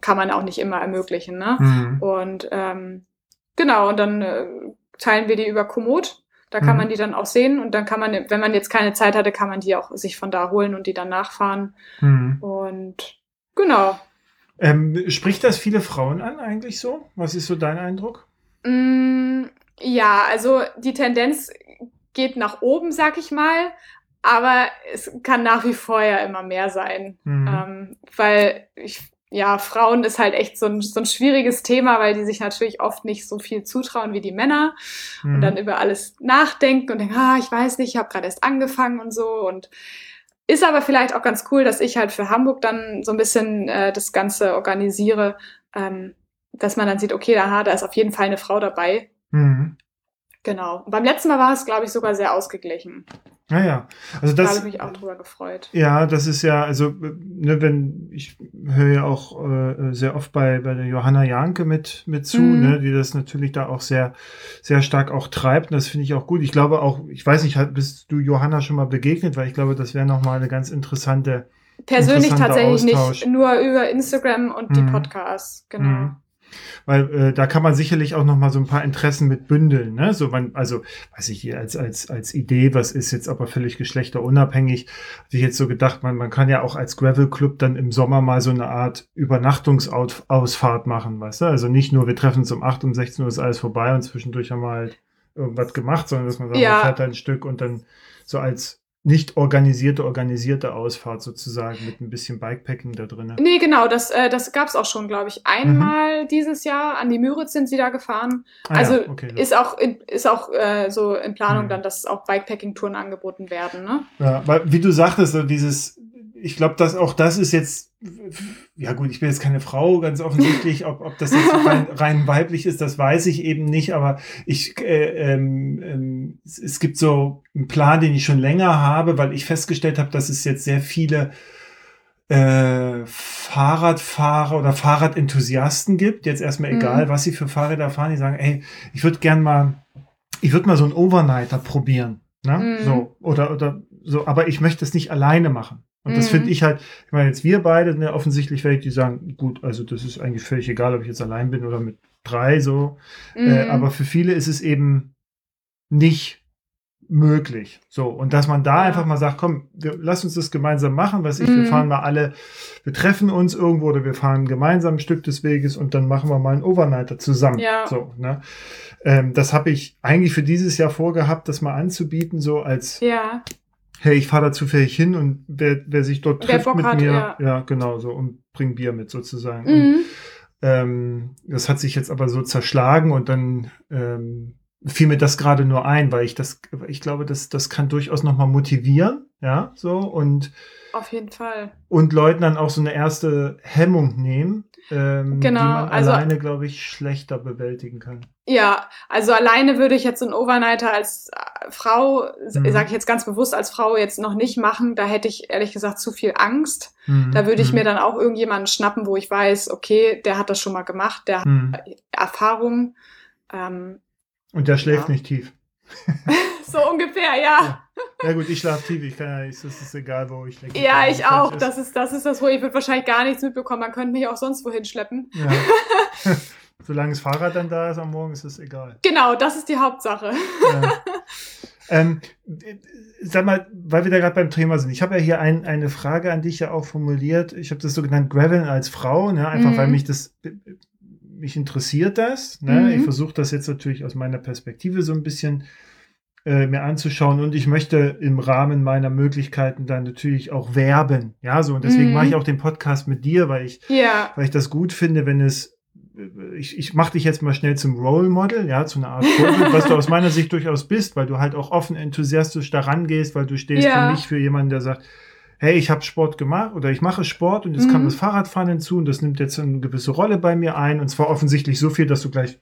kann man auch nicht immer ermöglichen. Ne? Mhm. Und ähm, genau, und dann äh, teilen wir die über Komoot. Da kann Mhm. man die dann auch sehen und dann kann man, wenn man jetzt keine Zeit hatte, kann man die auch sich von da holen und die dann nachfahren. Mhm. Und genau. Ähm, spricht das viele Frauen an eigentlich so? Was ist so dein Eindruck? Mm, ja, also die Tendenz geht nach oben, sag ich mal, aber es kann nach wie vor ja immer mehr sein. Mhm. Ähm, weil ich, ja, Frauen ist halt echt so ein, so ein schwieriges Thema, weil die sich natürlich oft nicht so viel zutrauen wie die Männer Mhm. und dann über alles nachdenken und denken, ah, ich weiß nicht, ich habe gerade erst angefangen und so und ist aber vielleicht auch ganz cool, dass ich halt für Hamburg dann so ein bisschen äh, das Ganze organisiere, ähm, dass man dann sieht, okay, aha, da ist auf jeden Fall eine Frau dabei. Mhm. Genau. Und beim letzten Mal war es, glaube ich, sogar sehr ausgeglichen. Naja, also Da habe das, ich mich auch drüber gefreut. ja, das ist ja, also, ne, wenn, ich höre ja auch äh, sehr oft bei, bei der Johanna Janke mit, mit zu, Mhm. ne, die das natürlich da auch sehr, sehr stark auch treibt. Und das finde ich auch gut. Ich glaube auch, ich weiß nicht, bist du Johanna schon mal begegnet, weil ich glaube, das wäre nochmal eine ganz interessante, Persönlich tatsächlich Austausch. nicht, nur über Instagram und die Mhm. Podcasts. Genau. Mhm. Weil äh, da kann man sicherlich auch noch mal so ein paar Interessen mit bündeln. Ne? So man, also weiß ich hier als als als Idee, was ist jetzt aber völlig geschlechterunabhängig. Hatte ich jetzt so gedacht, man man kann ja auch als Gravel Club dann im Sommer mal so eine Art Übernachtungsausfahrt machen, weißt du? Also nicht nur wir treffen uns um 8 um 16 Uhr ist alles vorbei und zwischendurch haben wir halt irgendwas gemacht, sondern dass man sagt, Ja. man fährt ein Stück und dann so als nicht organisierte, organisierte Ausfahrt sozusagen mit ein bisschen Bikepacking da drin. Nee, genau, das, äh, das gab es auch schon, glaube ich. Einmal dieses Jahr an die Müritz sind sie da gefahren. Ah ja, also okay, das- ist auch, in, ist auch äh, so in Planung Mhm. dann, dass auch Bikepacking-Touren angeboten werden. Ne? Ja, weil, wie du sagtest, so dieses, ich glaube, dass auch das ist jetzt, ja gut, ich bin jetzt keine Frau, ganz offensichtlich, ob, ob das jetzt rein, rein weiblich ist, das weiß ich eben nicht, aber ich, äh, ähm, ähm, es, es gibt so einen Plan, den ich schon länger habe, weil ich festgestellt habe, dass es jetzt sehr viele äh, Fahrradfahrer oder Fahrradenthusiasten gibt, jetzt erstmal Mhm. egal, was sie für Fahrräder fahren, die sagen, ey, ich würde gern mal, ich würde mal so einen Overnighter probieren. Ne? Mhm. So, oder, oder so, aber ich möchte es nicht alleine machen. Und das Mhm. finde ich halt, ich meine, jetzt wir beide, ne, offensichtlich werde ich die sagen, gut, also das ist eigentlich völlig egal, ob ich jetzt allein bin oder mit drei so. Äh, Mhm. aber für viele ist es eben nicht möglich. So, und dass man da einfach mal sagt, komm, wir, lass uns das gemeinsam machen, was ich, wir Mhm. fahren mal alle, wir treffen uns irgendwo oder wir fahren gemeinsam ein Stück des Weges und dann machen wir mal einen Overnighter zusammen. Ja. So, ne? ähm, das habe ich eigentlich für dieses Jahr vorgehabt, das mal anzubieten, so als ja, hey, ich fahre da zufällig hin und wer, wer sich dort Wer trifft Bock mit hat, mir, ja. ja. genau so und bringt Bier mit sozusagen. Und, mhm. ähm, das hat sich jetzt aber so zerschlagen und dann ähm, fiel mir das gerade nur ein, weil ich das, ich glaube, das, das kann durchaus nochmal motivieren, ja, so und auf jeden Fall. und Leuten dann auch so eine erste Hemmung nehmen, ähm, Genau, die man also- alleine, glaube ich, schlechter bewältigen kann. Ja, also alleine würde ich jetzt einen Overnighter als äh, Frau, Mhm. sage ich jetzt ganz bewusst als Frau jetzt noch nicht machen. Da hätte ich ehrlich gesagt zu viel Angst. Mhm. Da würde ich Mhm. mir dann auch irgendjemanden schnappen, wo ich weiß, okay, der hat das schon mal gemacht, der hat Mhm. Erfahrung. Ähm, Und der schläft Ja. nicht tief. so ungefähr, ja. Ja gut, ich schlafe tief, ich kann ja nicht, das ist egal, wo ich denke. Ja, ich es auch. ist. Das ist, das ist das, wo ich würde wahrscheinlich gar nichts mitbekommen. Man könnte mich auch sonst wohin schleppen. Ja. Solange das Fahrrad dann da ist am Morgen, ist es egal. Genau, das ist die Hauptsache. Ja. ähm, äh, sag mal, weil wir da gerade beim Thema sind. Ich habe ja hier ein, eine Frage an dich ja auch formuliert. Ich habe das so genannt, Graveln als Frau, ne? einfach Mhm. weil mich das mich interessiert das. Ne? Mhm. Ich versuche das jetzt natürlich aus meiner Perspektive so ein bisschen äh, mir anzuschauen und ich möchte im Rahmen meiner Möglichkeiten dann natürlich auch werben. Ja, so und deswegen Mhm. mache ich auch den Podcast mit dir, weil ich Ja. weil ich das gut finde, wenn es ich, ich mache dich jetzt mal schnell zum Role Model, ja, zu einer Art Vorbild, was du aus meiner Sicht durchaus bist, weil du halt auch offen, enthusiastisch daran gehst, weil du stehst Ja. für mich für jemanden, der sagt, hey, ich habe Sport gemacht oder ich mache Sport und jetzt Mhm. kam das Fahrradfahren hinzu und das nimmt jetzt eine gewisse Rolle bei mir ein und zwar offensichtlich so viel, dass du gleich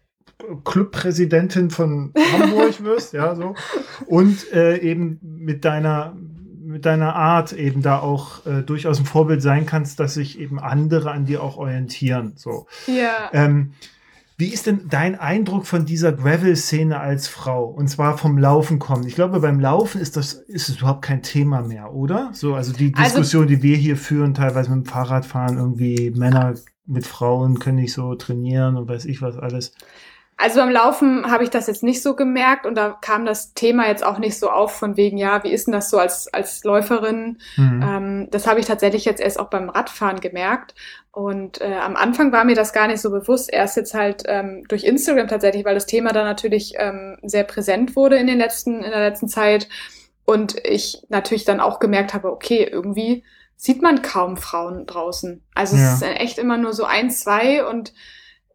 Clubpräsidentin von Hamburg wirst, ja, so. Und äh, eben mit deiner, mit deiner Art eben da auch äh, durchaus ein Vorbild sein kannst, dass sich eben andere an dir auch orientieren. So. Ja. Ähm, wie ist denn dein Eindruck von dieser Gravel-Szene als Frau? Und zwar vom Laufen kommen. Ich glaube, beim Laufen ist das ist es überhaupt kein Thema mehr, oder? So, also die Also- Diskussion, die wir hier führen, teilweise mit dem Fahrradfahren, irgendwie Männer mit Frauen können nicht so trainieren und weiß ich was alles. Also beim Laufen habe ich das jetzt nicht so gemerkt und da kam das Thema jetzt auch nicht so auf von wegen, ja, wie ist denn das so als, als Läuferin? Mhm. Ähm, das habe ich tatsächlich jetzt erst auch beim Radfahren gemerkt. Und äh, am Anfang war mir das gar nicht so bewusst. Erst jetzt halt ähm, durch Instagram tatsächlich, weil das Thema da natürlich ähm, sehr präsent wurde in den letzten, in der letzten Zeit. Und ich natürlich dann auch gemerkt habe, okay, irgendwie sieht man kaum Frauen draußen. Also Ja. es ist echt immer nur so ein, zwei und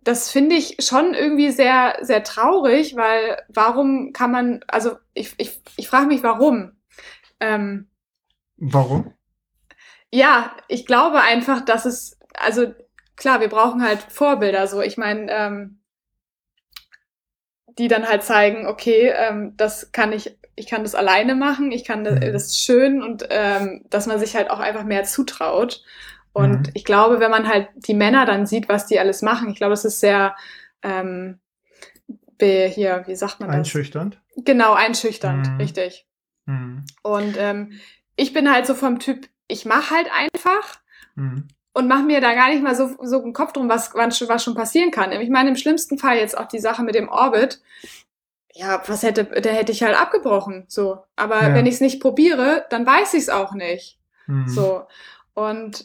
das finde ich schon irgendwie sehr, sehr traurig, weil warum kann man, also ich, ich, ich frage mich, warum. Ähm, Warum? ja, ich glaube einfach, dass es, also klar, wir brauchen halt Vorbilder, so ich meine, ähm, die dann halt zeigen, okay, ähm, das kann ich, ich kann das alleine machen, ich kann das, Mhm. das ist schön und ähm, dass man sich halt auch einfach mehr zutraut. Und Mhm. ich glaube, wenn man halt die Männer dann sieht, was die alles machen, ich glaube, das ist sehr ähm, hier, wie sagt man das? Einschüchternd? Genau, einschüchternd, Mhm. richtig. Mhm. Und ähm, ich bin halt so vom Typ, ich mache halt einfach Mhm. und mache mir da gar nicht mal so, so einen Kopf drum, was, was schon passieren kann. Ich meine, im schlimmsten Fall jetzt auch die Sache mit dem Orbit. Ja, was hätte, da hätte ich halt abgebrochen. So. Aber ja. wenn ich es nicht probiere, dann weiß ich es auch nicht. Mhm. So. Und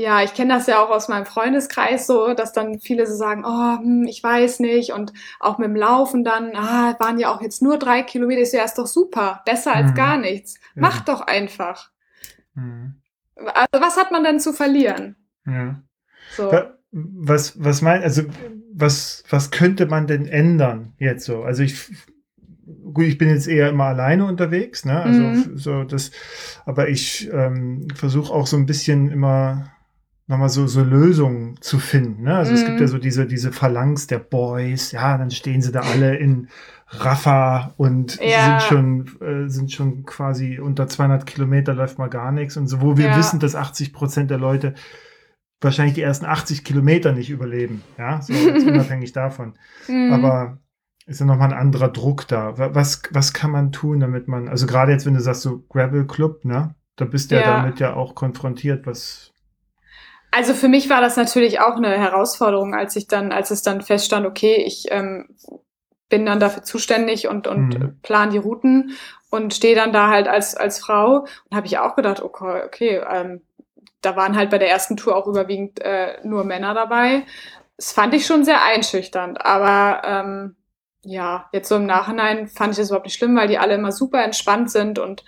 ja, ich kenne das ja auch aus meinem Freundeskreis so, dass dann viele so sagen, oh, hm, ich weiß nicht. Und auch mit dem Laufen dann, ah, waren ja auch jetzt nur drei Kilometer. Ist ja ist doch super. Besser als mhm. gar nichts. Ja. Mach doch einfach. Mhm. Also was hat man denn zu verlieren? Ja. So. Was, was mein, also was, was könnte man denn ändern jetzt so? Also ich, gut, ich bin jetzt eher immer alleine unterwegs, ne? Also mhm. so das, aber ich ähm, versuche auch so ein bisschen immer nochmal so, so Lösungen zu finden. Ne? Also mhm. es gibt ja mhm. so diese, diese Phalanx der Boys, ja, dann stehen sie da alle in Rafa und ja. sind schon, äh, sind schon quasi unter 200 Kilometer läuft mal gar nichts und so, wo wir ja. wissen, dass 80 Prozent der Leute wahrscheinlich die ersten 80 Kilometer nicht überleben, ja, so unabhängig davon. Mhm. Aber ist ja nochmal ein anderer Druck da. Was, was kann man tun, damit man, also gerade jetzt, wenn du sagst, so Gravel Club, ne, da bist du ja, ja damit ja auch konfrontiert, was, also für mich war das natürlich auch eine Herausforderung, als ich dann, als es dann feststand, okay, ich ähm, bin dann dafür zuständig und, und mhm. plan die Routen und stehe dann da halt als, als Frau und habe ich auch gedacht, okay, okay ähm, da waren halt bei der ersten Tour auch überwiegend äh, nur Männer dabei. Das fand ich schon sehr einschüchternd, aber ähm, ja, jetzt so im Nachhinein fand ich das überhaupt nicht schlimm, weil die alle immer super entspannt sind und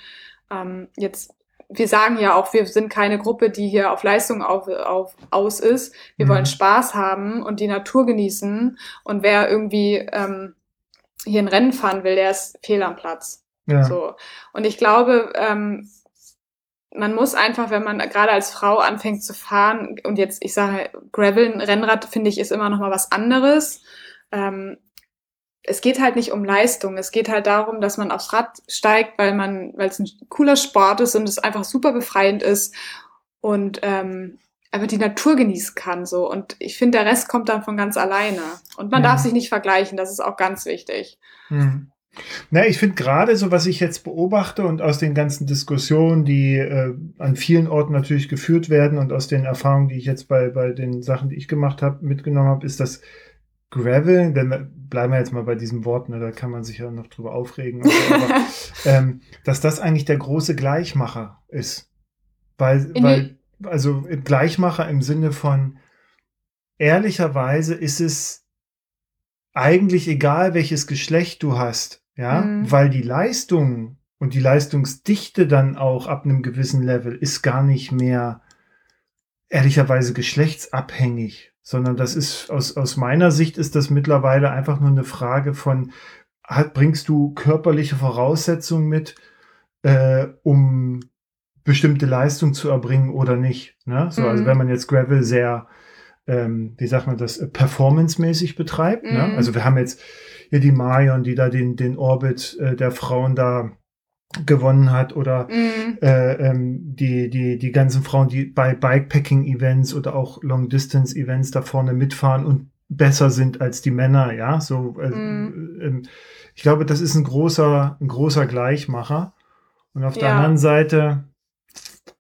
ähm, jetzt wir sagen ja auch, wir sind keine Gruppe, die hier auf Leistung auf, auf, aus ist. Wir mhm. wollen Spaß haben und die Natur genießen. Und wer irgendwie ähm, hier ein Rennen fahren will, der ist fehl am Platz. Ja. So. Und ich glaube, ähm, man muss einfach, wenn man gerade als Frau anfängt zu fahren, und jetzt, ich sage, Gravel, ein Rennrad, finde ich, ist immer noch mal was anderes. Ähm, es geht halt nicht um Leistung. Es geht halt darum, dass man aufs Rad steigt, weil man, weil es ein cooler Sport ist und es einfach super befreiend ist und ähm, einfach die Natur genießen kann. So. Und ich finde, der Rest kommt dann von ganz alleine. Und man mhm. darf sich nicht vergleichen, das ist auch ganz wichtig. Mhm. Na, ich finde gerade so, was ich jetzt beobachte und aus den ganzen Diskussionen, die äh, an vielen Orten natürlich geführt werden und aus den Erfahrungen, die ich jetzt bei, bei den Sachen, die ich gemacht habe, mitgenommen habe, ist, dass Gravel, denn bleiben wir jetzt mal bei diesem Wort, ne, da kann man sich ja noch drüber aufregen, aber, ähm, dass das eigentlich der große Gleichmacher ist. Weil, weil, also Gleichmacher im Sinne von, ehrlicherweise ist es eigentlich egal, welches Geschlecht du hast, ja, mhm. weil die Leistung und die Leistungsdichte dann auch ab einem gewissen Level ist gar nicht mehr ehrlicherweise geschlechtsabhängig sondern das ist aus, aus meiner Sicht ist das mittlerweile einfach nur eine Frage von, hat, bringst du körperliche Voraussetzungen mit, äh, um bestimmte Leistung zu erbringen oder nicht. Ne? So, also mhm. Also wenn man jetzt Gravel sehr, ähm, wie sagt man das, performancemäßig betreibt. Ne? Mhm. Ne? Also wir haben jetzt hier die Marion, die da den, den Orbit äh, der Frauen da gewonnen hat oder mhm. äh, ähm, die, die, die ganzen Frauen, die bei Bikepacking-Events oder auch Long-Distance-Events da vorne mitfahren und besser sind als die Männer, ja, so äh, mhm. äh, ich glaube, das ist ein großer, ein großer Gleichmacher. Und auf ja. der anderen Seite,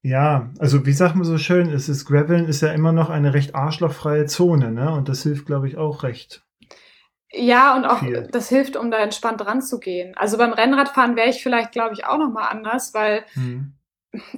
ja, also wie sagt man so schön, es ist Graveln ist ja immer noch eine recht arschlochfreie Zone, ne? Und das hilft, glaube ich, auch recht. Ja, und auch viel. das hilft, um da entspannt ranzugehen. Also beim Rennradfahren wäre ich vielleicht, glaube ich, auch noch mal anders, weil mhm.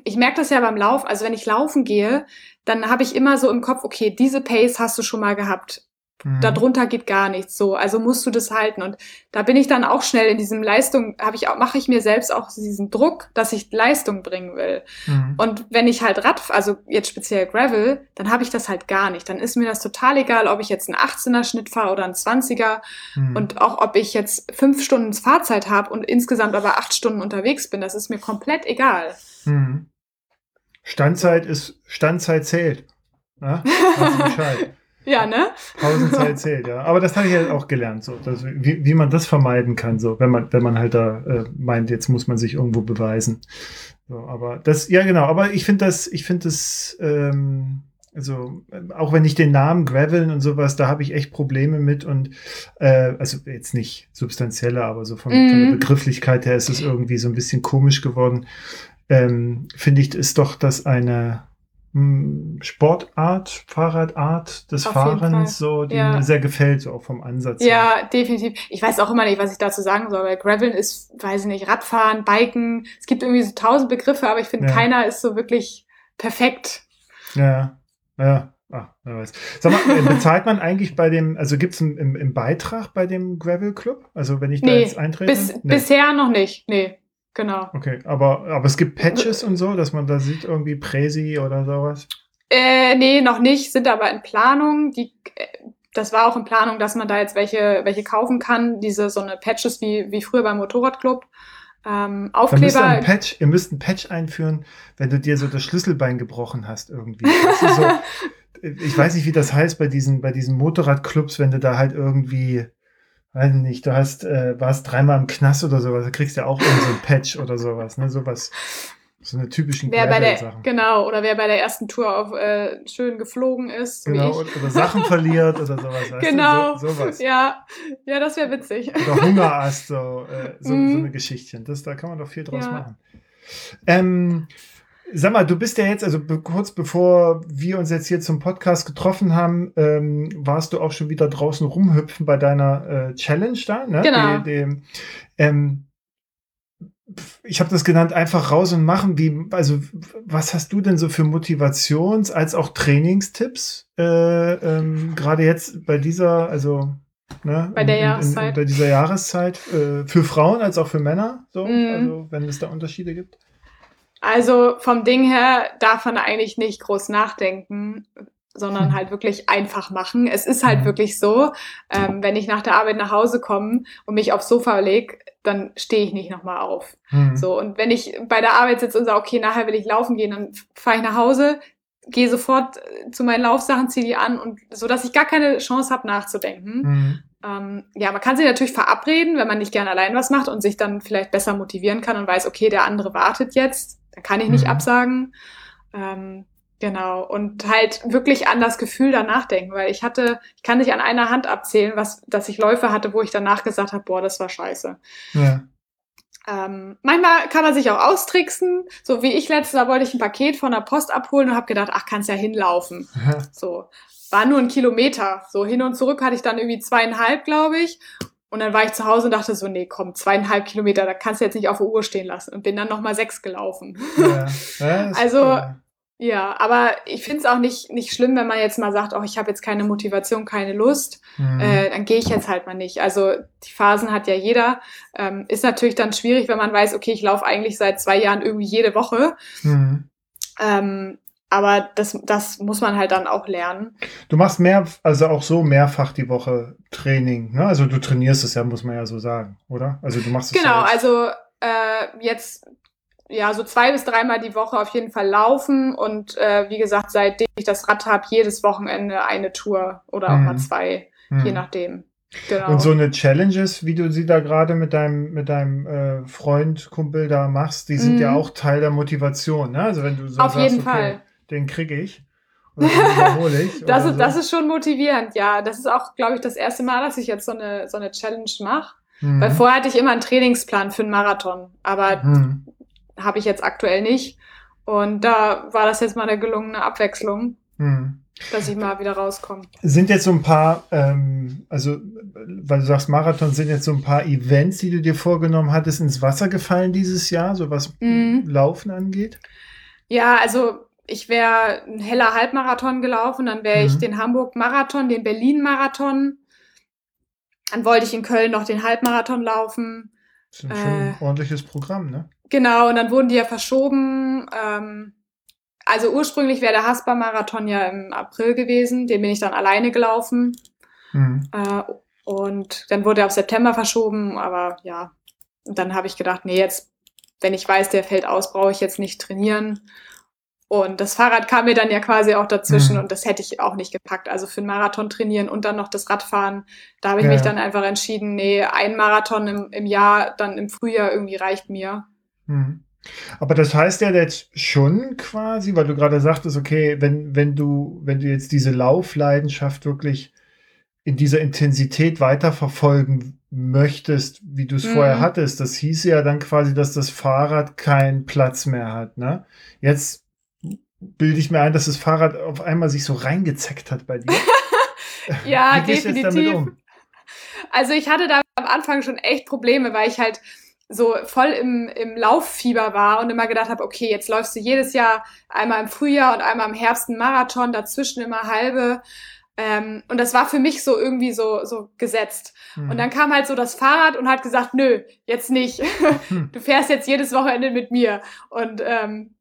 ich merke das ja beim Lauf. Also wenn ich laufen gehe, dann habe ich immer so im Kopf, okay, diese Pace hast du schon mal gehabt. Mhm. Darunter geht gar nichts so. Also musst du das halten. Und da bin ich dann auch schnell in diesem Leistung, habe ich auch, mache ich mir selbst auch diesen Druck, dass ich Leistung bringen will. Mhm. Und wenn ich halt Rad, also jetzt speziell Gravel, dann habe ich das halt gar nicht. Dann ist mir das total egal, ob ich jetzt einen 18er Schnitt fahre oder einen 20er. Mhm. Und auch ob ich jetzt fünf Stunden Fahrzeit habe und insgesamt aber acht Stunden unterwegs bin, das ist mir komplett egal. Mhm. Standzeit ist, Standzeit zählt. Also Bescheid. Ja, ne? Pausenzeit zählt, ja. Aber das habe ich halt auch gelernt, so, dass, wie, wie man das vermeiden kann, so, wenn man, wenn man halt da äh, meint, jetzt muss man sich irgendwo beweisen. So, aber das, ja genau, aber ich finde das, ich finde das, ähm, also auch wenn ich den Namen Graveln und sowas, da habe ich echt Probleme mit und äh, also jetzt nicht substanzielle, aber so von, mm. von der mhm. Begrifflichkeit her ist es irgendwie so ein bisschen komisch geworden. Ähm, finde ich, ist doch das eine Sportart, Fahrradart des Auf. Fahrens, so, die Ja. mir sehr gefällt, so auch vom Ansatz. her. Ja, definitiv. Ich weiß auch immer nicht, was ich dazu sagen soll, weil Graveln ist, weiß ich nicht, Radfahren, Biken. Es gibt irgendwie so tausend Begriffe, aber ich finde, Ja. keiner ist so wirklich perfekt. Ja, ja. Ah, wer weiß. Sag mal, äh, bezahlt man eigentlich bei dem, also gibt es einen im, im Beitrag bei dem Gravel Club? Also wenn ich da Nee, jetzt eintrete? Bis, Nee. Bisher noch nicht. Nee, genau. Okay, aber, aber es gibt Patches und so, dass man da sieht, irgendwie Präsi oder sowas. Äh, nee, noch nicht, sind aber in Planung. Die, äh, das war auch in Planung, dass man da jetzt welche, welche kaufen kann. Diese so eine Patches wie, wie früher beim Motorradclub. Ähm, müsst ihr, Aufkleber. ein Patch, ihr müsst ein Patch einführen, wenn du dir so das Schlüsselbein gebrochen hast irgendwie. So, ich weiß nicht, wie das heißt bei diesen, bei diesen Motorradclubs, wenn du da halt irgendwie, weiß nicht, du hast, äh, warst dreimal im Knast oder sowas, da kriegst du ja auch irgend so ein Patch oder sowas, ne, sowas, so eine typischen Wer bei der, genau, oder wer bei der ersten Tour auf äh, schön geflogen ist, Genau, oder Sachen verliert oder sowas, Genau. so, sowas. Ja, ja, das wäre witzig. Oder Hungerast, so, äh, so, so Mhm. eine Geschichtchen. Das, da kann man doch viel draus Ja. machen. Ähm, sag mal, du bist ja jetzt, also be kurz bevor wir uns jetzt hier zum Podcast getroffen haben, ähm, warst du auch schon wieder draußen rumhüpfen bei deiner äh, Challenge da, ne? Genau. Die, die, ähm, ich habe das genannt, einfach raus und machen. Wie, also, was hast du denn so für Motivations- als auch Trainingstipps? Äh, ähm, Gerade jetzt bei dieser, also ne, Bei der in- in- Jahreszeit. bei dieser Jahreszeit äh, für Frauen als auch für Männer, so, Mhm. also wenn es da Unterschiede gibt. Also vom Ding her darf man eigentlich nicht groß nachdenken, sondern halt wirklich einfach machen. Es ist halt Mhm. wirklich so, ähm, wenn ich nach der Arbeit nach Hause komme und mich aufs Sofa lege, dann stehe ich nicht nochmal auf. Mhm. So, und wenn ich bei der Arbeit sitze und sage, okay, nachher will ich laufen gehen, dann fahre ich nach Hause, gehe sofort äh, zu meinen Laufsachen, ziehe die an und so, dass ich gar keine Chance habe nachzudenken. Mhm. Ähm, ja, man kann sich natürlich verabreden, wenn man nicht gern allein was macht und sich dann vielleicht besser motivieren kann und weiß, okay, der andere wartet jetzt, da kann ich nicht Mhm. absagen. Ähm, genau. Und halt wirklich an das Gefühl danach denken, weil ich hatte, ich kann nicht an einer Hand abzählen, was, dass ich Läufe hatte, wo ich danach gesagt habe, boah, das war scheiße. Ja. Ähm, manchmal kann man sich auch austricksen, so wie ich letztes Mal wollte ich ein Paket von der Post abholen und habe gedacht, ach, kannst ja hinlaufen. So, war nur ein Kilometer. So hin und zurück hatte ich dann irgendwie zweieinhalb, glaube ich. Und dann war ich zu Hause und dachte so, nee, komm, zweieinhalb Kilometer, da kannst du jetzt nicht auf der Uhr stehen lassen. Und bin dann nochmal sechs gelaufen. ja. Also, cool. Ja, aber ich finde es auch nicht, nicht schlimm, wenn man jetzt mal sagt, oh, ich habe jetzt keine Motivation, keine Lust. Mhm. Äh, dann gehe ich jetzt halt mal nicht. Also die Phasen hat ja jeder. Ähm, ist natürlich dann schwierig, wenn man weiß, okay, ich laufe eigentlich seit zwei Jahren irgendwie jede Woche. Mhm. Ähm, aber das, das muss man halt dann auch lernen. Du machst mehr, also auch so mehrfach die Woche Training, ne? Also du trainierst es ja, muss man ja so sagen, oder? Also du machst es Genau, ja also äh, jetzt ja so zwei bis dreimal die Woche auf jeden Fall laufen und äh, wie gesagt, seitdem ich das Rad habe, jedes Wochenende eine Tour oder auch Mhm. mal zwei, Mhm. je nachdem. Genau. Und so eine Challenges, wie du sie da gerade mit deinem, mit deinem äh, Freund, Kumpel da machst, die sind Mhm. ja auch Teil der Motivation, ne? Also wenn du so Auf sagst, jeden okay, Fall. Den kriege ich oder den ich. Das ist, so. das ist schon motivierend, ja. Das ist auch, glaube ich, das erste Mal, dass ich jetzt so eine, so eine Challenge mache. Mhm. Weil vorher hatte ich immer einen Trainingsplan für einen Marathon, aber Mhm. habe ich jetzt aktuell nicht. Und da war das jetzt mal eine gelungene Abwechslung, Mhm. dass ich mal wieder rauskomme. Sind jetzt so ein paar, ähm, also weil du sagst Marathon, sind jetzt so ein paar Events, die du dir vorgenommen hattest, ins Wasser gefallen dieses Jahr, so was Mhm. Laufen angeht? Ja, also ich wäre ein heller Halbmarathon gelaufen, dann wäre ich Mhm. den Hamburg-Marathon, den Berlin-Marathon. Dann wollte ich in Köln noch den Halbmarathon laufen. Das ist ein Äh. ordentliches Programm, ne? Genau, und dann wurden die ja verschoben. Ähm, also ursprünglich wäre der Haspa-Marathon ja im April gewesen, den bin ich dann alleine gelaufen. Mhm. Äh, und dann wurde er auf September verschoben, aber ja, und dann habe ich gedacht, nee, jetzt, wenn ich weiß, der fällt aus, brauche ich jetzt nicht trainieren. Und das Fahrrad kam mir dann ja quasi auch dazwischen Mhm. und das hätte ich auch nicht gepackt. Also für einen Marathon trainieren und dann noch das Radfahren, da habe ich Ja. mich dann einfach entschieden, nee, ein Marathon im, im Jahr, dann im Frühjahr irgendwie reicht mir. Mhm. Aber das heißt ja jetzt schon quasi, weil du gerade sagtest, okay, wenn, wenn du, wenn du jetzt diese Laufleidenschaft wirklich in dieser Intensität weiterverfolgen möchtest, wie du es Mhm. vorher hattest, das hieß ja dann quasi, dass das Fahrrad keinen Platz mehr hat, ne? Jetzt bilde ich mir ein, dass das Fahrrad auf einmal sich so reingezeckt hat bei dir. ja, Wie gehst definitiv. Jetzt damit um? Also ich hatte da am Anfang schon echt Probleme, weil ich halt so voll im, im Lauffieber war und immer gedacht habe, okay, jetzt läufst du jedes Jahr einmal im Frühjahr und einmal im Herbst einen Marathon, dazwischen immer halbe. Ähm, und das war für mich so irgendwie so, so gesetzt. Mhm. Und dann kam halt so das Fahrrad und hat gesagt, nö, jetzt nicht. Hm. du fährst jetzt jedes Wochenende mit mir. Und ähm,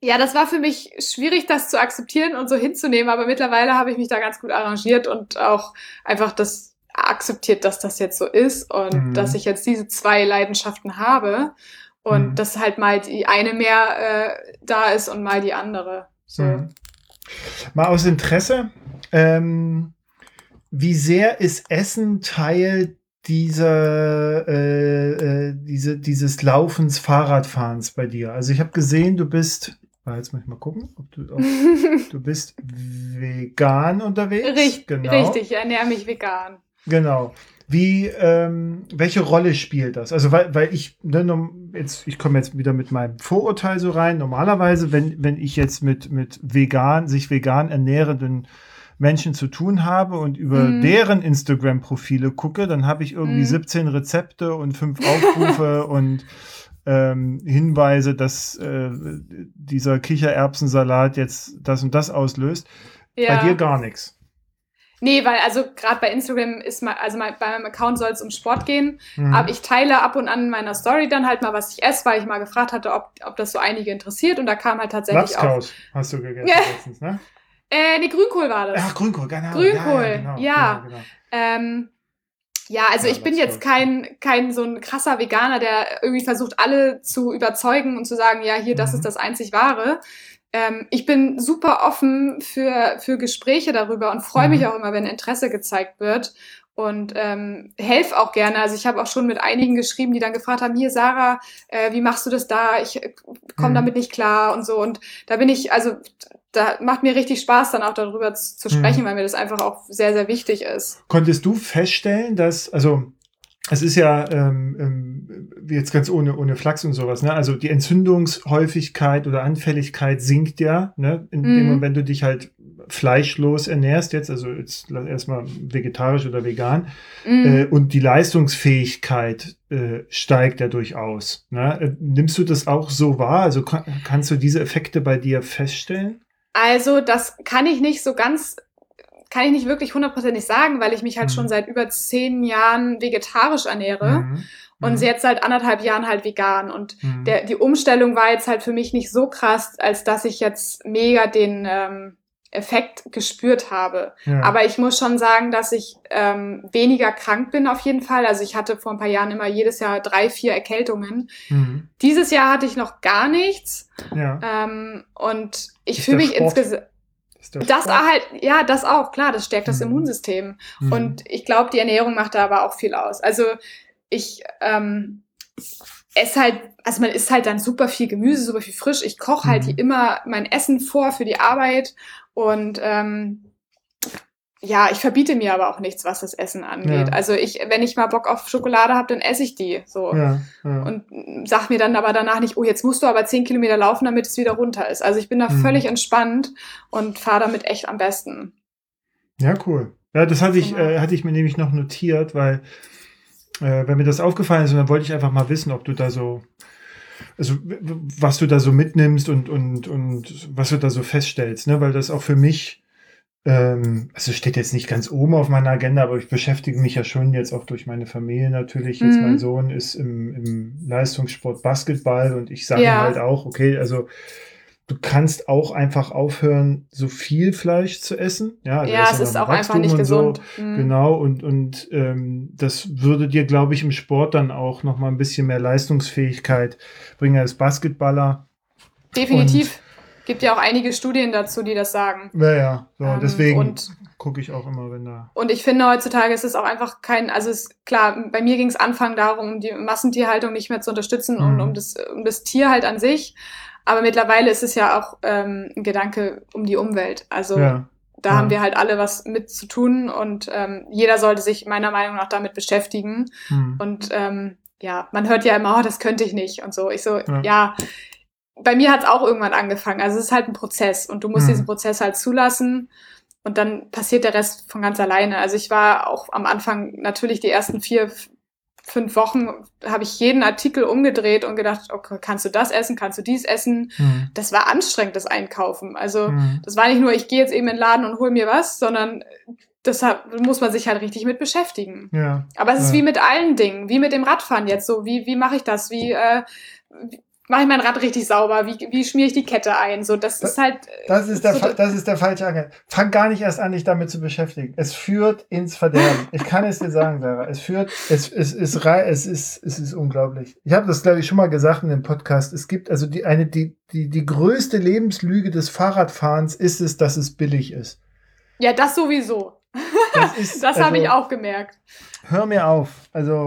ja, das war für mich schwierig, das zu akzeptieren und so hinzunehmen, aber mittlerweile habe ich mich da ganz gut arrangiert und auch einfach das akzeptiert, dass das jetzt so ist und mhm. dass ich jetzt diese zwei Leidenschaften habe und mhm. dass halt mal die eine mehr äh, da ist und mal die andere. So. Mhm. Mal aus Interesse, ähm, wie sehr ist Essen Teil dieser, äh, äh, diese, dieses Laufens, Fahrradfahrens bei dir? Also ich habe gesehen, du bist, jetzt muss ich mal gucken, ob du, ob, du bist vegan unterwegs. Richt, genau. Richtig, ich ernähre mich vegan. Genau. Wie, ähm, welche Rolle spielt das? Also, weil, weil ich, ne, jetzt, ich komme jetzt wieder mit meinem Vorurteil so rein. Normalerweise, wenn, wenn ich jetzt mit, mit vegan, sich vegan ernährenden Menschen zu tun habe und über mhm. deren Instagram-Profile gucke, dann habe ich irgendwie mhm. 17 Rezepte und fünf Aufrufe und ähm, Hinweise, dass äh, dieser Kichererbsensalat jetzt das und das auslöst. Ja. Bei dir gar nichts. Nee, weil also gerade bei Instagram ist mal, also mein, bei meinem Account soll es um Sport gehen, mhm. aber ich teile ab und an in meiner Story dann halt mal, was ich esse, weil ich mal gefragt hatte, ob, ob das so einige interessiert und da kam halt tatsächlich auch... hast du gegessen ja. letztens, ne? Äh, nee, Grünkohl war das. Ach, Grünkohl, genau. Grünkohl, ja. Ja, genau, ja. Genau, genau. Ähm, ja, also ja, ich bin jetzt kein, kein so ein krasser Veganer, der irgendwie versucht, alle zu überzeugen und zu sagen, ja, hier, das mhm. ist das einzig Wahre ähm, ich bin super offen für, für Gespräche darüber und freue mhm. mich auch immer, wenn Interesse gezeigt wird und ähm, helfe auch gerne. Also ich habe auch schon mit einigen geschrieben, die dann gefragt haben, hier Sarah, äh, wie machst du das da? Ich äh, komme mhm. damit nicht klar und so. Und da bin ich, also da macht mir richtig Spaß, dann auch darüber zu, zu sprechen, mhm. weil mir das einfach auch sehr, sehr wichtig ist. Konntest du feststellen, dass, also es ist ja ähm, ähm, jetzt ganz ohne, ohne Flachs und sowas, ne? Also die Entzündungshäufigkeit oder Anfälligkeit sinkt ja, ne? In mm. dem mhm. Moment, wenn du dich halt fleischlos ernährst, jetzt, also jetzt erstmal vegetarisch oder vegan, mm. äh, und die Leistungsfähigkeit äh, steigt ja durchaus. Ne? Äh, nimmst du das auch so wahr? Also kann, kannst du diese Effekte bei dir feststellen? Also, das kann ich nicht so ganz kann ich nicht wirklich hundertprozentig sagen, weil ich mich halt mhm. schon seit über zehn Jahren vegetarisch ernähre mhm. und mhm. jetzt seit anderthalb Jahren halt vegan. Und mhm. der, die Umstellung war jetzt halt für mich nicht so krass, als dass ich jetzt mega den ähm, Effekt gespürt habe. Ja. Aber ich muss schon sagen, dass ich ähm, weniger krank bin auf jeden Fall. Also ich hatte vor ein paar Jahren immer jedes Jahr drei, vier Erkältungen. Mhm. Dieses Jahr hatte ich noch gar nichts. Ja. Ähm, und ich fühle mich insgesamt das halt, ja, das auch, klar, das stärkt das mhm. Immunsystem. Mhm. Und ich glaube, die Ernährung macht da aber auch viel aus. Also ich ähm, esse halt, also man isst halt dann super viel Gemüse, super viel frisch. Ich koche halt mhm. immer mein Essen vor für die Arbeit und ähm, ja, ich verbiete mir aber auch nichts, was das Essen angeht. Ja. Also ich, wenn ich mal Bock auf Schokolade habe, dann esse ich die. So. Ja, ja. Und sag mir dann aber danach nicht, oh, jetzt musst du aber zehn Kilometer laufen, damit es wieder runter ist. Also ich bin da mhm. völlig entspannt und fahre damit echt am besten. Ja, cool. Ja, das hatte ich, genau. äh, hatte ich mir nämlich noch notiert, weil äh, wenn mir das aufgefallen ist, dann wollte ich einfach mal wissen, ob du da so, also was du da so mitnimmst und, und, und was du da so feststellst, ne? Weil das auch für mich ähm, also steht jetzt nicht ganz oben auf meiner Agenda, aber ich beschäftige mich ja schon jetzt auch durch meine Familie natürlich. Jetzt mhm. mein Sohn ist im, im Leistungssport Basketball und ich sage ja. halt auch, okay, also du kannst auch einfach aufhören, so viel Fleisch zu essen. Ja, also ja es ist auch Wachstum einfach nicht gesund. So. Mhm. Genau, und, und ähm, das würde dir, glaube ich, im Sport dann auch noch mal ein bisschen mehr Leistungsfähigkeit bringen als Basketballer. Definitiv. Und Gibt ja auch einige Studien dazu, die das sagen. Ja, ja. So, ähm, deswegen gucke ich auch immer, wenn da. Und ich finde, heutzutage ist es auch einfach kein, also ist klar, bei mir ging es Anfang darum, die Massentierhaltung nicht mehr zu unterstützen mhm. und um das, um das Tier halt an sich. Aber mittlerweile ist es ja auch ähm, ein Gedanke um die Umwelt. Also ja. da ja. haben wir halt alle was mit zu tun und ähm, jeder sollte sich meiner Meinung nach damit beschäftigen. Mhm. Und ähm, ja, man hört ja immer, oh, das könnte ich nicht und so. Ich so, ja, ja bei mir hat es auch irgendwann angefangen. Also es ist halt ein Prozess und du musst Mhm. diesen Prozess halt zulassen und dann passiert der Rest von ganz alleine. Also ich war auch am Anfang natürlich die ersten vier, fünf Wochen habe ich jeden Artikel umgedreht und gedacht, okay, kannst du das essen, kannst du dies essen? Hm. Das war anstrengend, das Einkaufen. Also Hm. das war nicht nur, ich gehe jetzt eben in den Laden und hol mir was, sondern deshalb muss man sich halt richtig mit beschäftigen. Ja. Aber es ist Ja. wie mit allen Dingen, wie mit dem Radfahren jetzt so. Wie, wie mache ich das? Wie, äh, wie mache ich mein Rad richtig sauber? Wie, wie schmiere ich die Kette ein? So, das ist halt. äh, Das ist, der, so- das ist der falsche Angang. Fang gar nicht erst an, dich damit zu beschäftigen. Es führt ins Verderben. Ich kann es dir sagen, Sarah. Es führt, es, es, ist, rei- es, ist, es ist unglaublich. Ich habe das, glaube ich, schon mal gesagt in dem Podcast. Es gibt also die, eine, die, die, die größte Lebenslüge des Fahrradfahrens ist es, dass es billig ist. Ja, das sowieso. Das, ist, Das habe also, ich auch gemerkt. Hör mir auf. Also,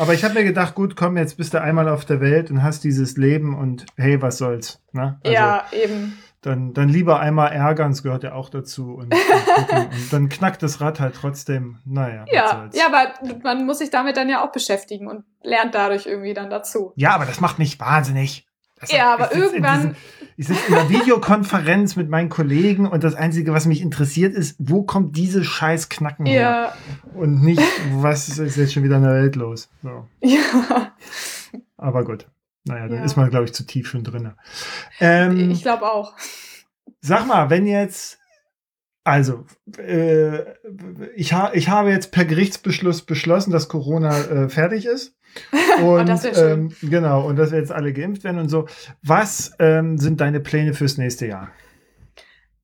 aber ich habe mir gedacht, gut, komm, jetzt bist du einmal auf der Welt und hast dieses Leben und hey, was soll's. Ne? Also, ja, eben. dann, dann lieber einmal ärgern, das gehört ja auch dazu. Und, und, und dann knackt das Rad halt trotzdem. Naja, Ja, ja, aber man muss sich damit dann ja auch beschäftigen und lernt dadurch irgendwie dann dazu. ja, aber das macht mich wahnsinnig. Das Ja, aber ich irgendwann- diesem- Ich sitze in einer Videokonferenz mit meinen Kollegen und das Einzige, was mich interessiert, ist, wo kommt diese scheiß Knacken her? Ja, Und nicht, was ist jetzt schon wieder in der Welt los? So. ja, Aber gut. Naja, dann Ja. ist man, glaube ich, zu tief schon drin. Ähm, ich glaube auch. Sag mal, wenn jetzt, also, äh, ich, ha ich habe jetzt per Gerichtsbeschluss beschlossen, dass Corona äh, fertig ist. Und das wär schön. ähm, genau, und dass wir jetzt alle geimpft werden und so. Was ähm, sind deine Pläne fürs nächste Jahr?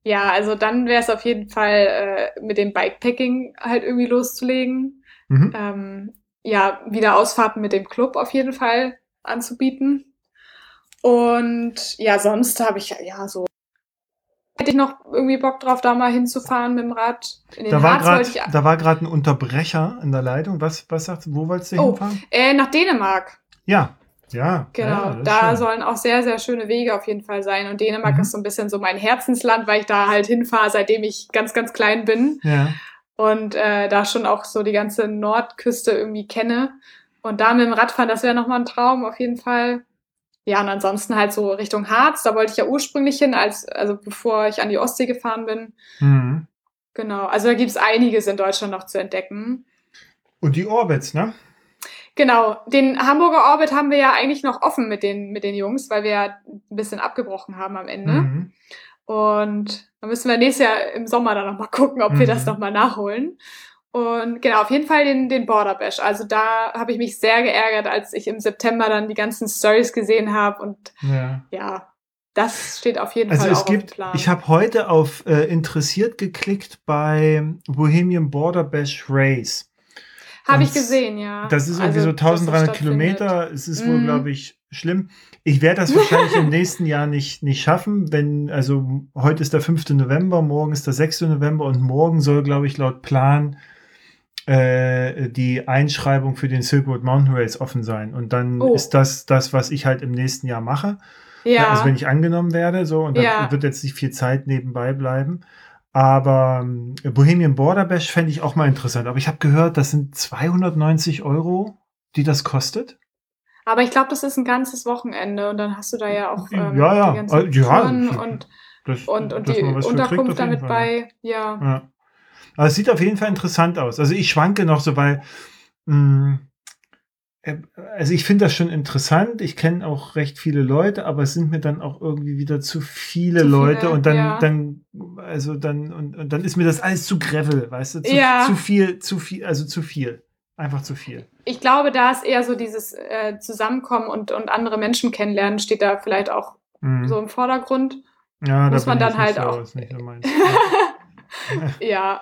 Ja, also dann wäre es auf jeden Fall äh, mit dem Bikepacking halt irgendwie loszulegen. Mhm. Ähm, ja, wieder Ausfahrten mit dem Club auf jeden Fall anzubieten. Und ja, sonst habe ich ja so. Hätte ich noch irgendwie Bock drauf, da mal hinzufahren mit dem Rad. In den Da war Harz ich da war gerade ein Unterbrecher in der Leitung. Was was sagst du? Wo wolltest du Oh. hinfahren? äh, nach Dänemark. Ja, ja. Genau, ja, da schön. sollen auch sehr, sehr schöne Wege auf jeden Fall sein. Und Dänemark Mhm. ist so ein bisschen so mein Herzensland, weil ich da halt hinfahre, seitdem ich ganz, ganz klein bin. Ja. Und äh, da schon auch so die ganze Nordküste irgendwie kenne. Und da mit dem Radfahren, das wäre nochmal ein Traum auf jeden Fall. Ja, und ansonsten halt so Richtung Harz, da wollte ich ja ursprünglich hin, als, also bevor ich an die Ostsee gefahren bin. Mhm. Genau, also da gibt's einiges in Deutschland noch zu entdecken. Und die Orbits, ne? Genau, den Hamburger Orbit haben wir ja eigentlich noch offen mit den, mit den Jungs, weil wir ja ein bisschen abgebrochen haben am Ende. Mhm. Und da müssen wir nächstes Jahr im Sommer dann nochmal gucken, ob wir Mhm. das nochmal nachholen. Und genau, auf jeden Fall den, den Border Bash. Also da habe ich mich sehr geärgert, als ich im September dann die ganzen Stories gesehen habe. Und Ja. ja, das steht auf jeden Also Fall es auch auf dem gibt, Plan. ich habe heute auf äh, interessiert geklickt bei Bohemian Border Bash Race. Habe ich gesehen, ja. Das ist irgendwie Also, so dass das 1300 stattfindet. Kilometer. Es ist wohl, Mhm. glaube ich, schlimm. Ich werde das wahrscheinlich im nächsten Jahr nicht, nicht schaffen, wenn, also heute ist der 5. November, morgen ist der 6. November und morgen soll, glaube ich, laut Plan äh, die Einschreibung für den Silk Road Mountain Race offen sein. Und dann Oh. ist das das, was ich halt im nächsten Jahr mache. Ja, Also wenn ich angenommen werde, so, und dann Ja. wird jetzt nicht viel Zeit nebenbei bleiben. Aber ähm, Bohemian Border Bash fände ich auch mal interessant. Aber ich habe gehört, das sind 290 Euro, die das kostet. aber ich glaube, das ist ein ganzes Wochenende und dann hast du da ja auch ähm, Ja, ja. die ganzen Äh, ja, Touren und, Das, und, und die Unterkunft damit bei. Ja. Ja. Aber es sieht auf jeden Fall interessant aus. Also ich schwanke noch so, weil mh, äh, also ich finde das schon interessant. Ich kenne auch recht viele Leute, aber es sind mir dann auch irgendwie wieder zu viele Zu viele, Leute und dann, ja. dann, also dann, und, und dann ist mir das alles zu Gravel, weißt du? Zu, Ja. zu viel, zu viel, also zu viel. Einfach zu viel. Ich glaube, da ist eher so dieses äh, Zusammenkommen und, und andere Menschen kennenlernen, steht da vielleicht auch Mhm. so im Vordergrund. ja, muss da man dann halt so, auch- Ist nicht so meins. Ja,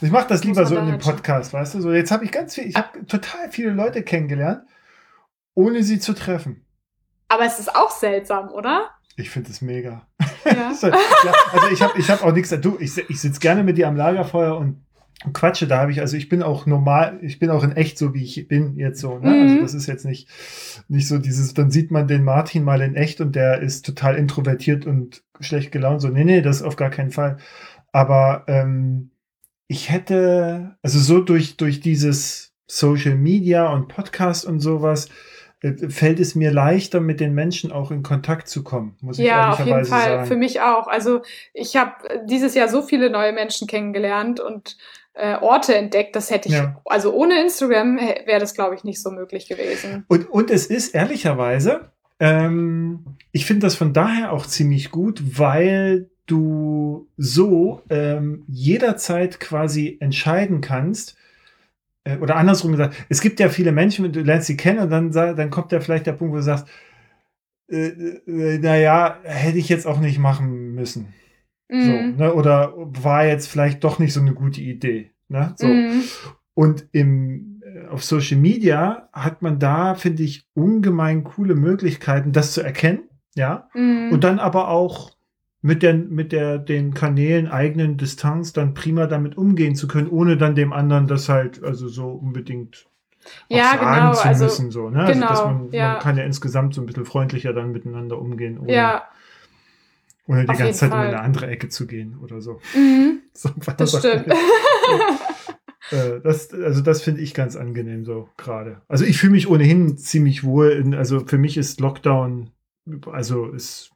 Ich mache das lieber so in dem halt Podcast, weißt du? So, jetzt habe ich ganz viel, ich habe total viele Leute kennengelernt, ohne sie zu treffen. aber es ist auch seltsam, oder? Ich finde es mega. Ja. So, ja, also ich habe ich hab auch nichts. Du, ich, ich sitze gerne mit dir am Lagerfeuer und quatsche. Da habe ich, also ich bin auch normal, ich bin auch in echt so, wie ich bin jetzt so. Ne? Also Mhm. das ist jetzt nicht, nicht so dieses, dann sieht man den Martin mal in echt und der ist total introvertiert und schlecht gelaunt. So, nee, nee, das auf gar keinen Fall. Aber ähm, ich hätte, also so durch, durch dieses Social Media und Podcast und sowas, äh, fällt es mir leichter, mit den Menschen auch in Kontakt zu kommen, muss ich Ja, auf jeden ehrlicherweise Fall. sagen. Für mich auch. Also ich habe dieses Jahr so viele neue Menschen kennengelernt und äh, Orte entdeckt. Das hätte ich, Ja. also ohne Instagram wäre das, glaube ich, nicht so möglich gewesen. Und, und es ist ehrlicherweise, ähm, ich finde das von daher auch ziemlich gut, weil du so ähm, jederzeit quasi entscheiden kannst, äh, oder andersrum gesagt, es gibt ja viele Menschen, du lernst sie kennen und dann, dann kommt ja vielleicht der Punkt, wo du sagst, äh, äh, naja, hätte ich jetzt auch nicht machen müssen. So, Mhm. ne? Oder war jetzt vielleicht doch nicht so eine gute Idee. Ne? So. Mhm. Und im, äh, auf Social Media hat man da, finde ich, ungemein coole Möglichkeiten, das zu erkennen. Ja. Mhm. Und dann aber auch mit der, mit der, den Kanälen eigenen Distanz dann prima damit umgehen zu können, ohne dann dem anderen das halt, also so unbedingt ja, sagen genau. zu Also, müssen. So, ne? also, dass genau, man, ja. man kann ja insgesamt so ein bisschen freundlicher dann miteinander umgehen, ohne, ja. ohne die auf ganze Zeit um in Fall. eine andere Ecke zu gehen oder so. Mhm. so Das stimmt. Äh, das, also das finde ich ganz angenehm so gerade. Also ich fühle mich ohnehin ziemlich wohl. In, also für mich ist Lockdown, also ist,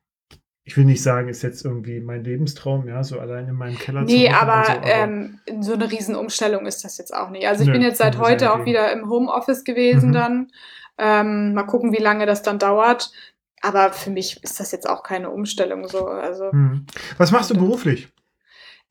ich will nicht sagen, ist jetzt irgendwie mein Lebenstraum, ja, so allein in meinem Keller Nee, hocken aber, und so, ähm, so eine Riesenumstellung ist das jetzt auch nicht. Also ich Nö, bin jetzt seit heute auch okay. wieder im Homeoffice gewesen Mhm. dann. Ähm, mal gucken, wie lange das dann dauert. Aber für mich ist das jetzt auch keine Umstellung so. Also hm. Was machst du beruflich?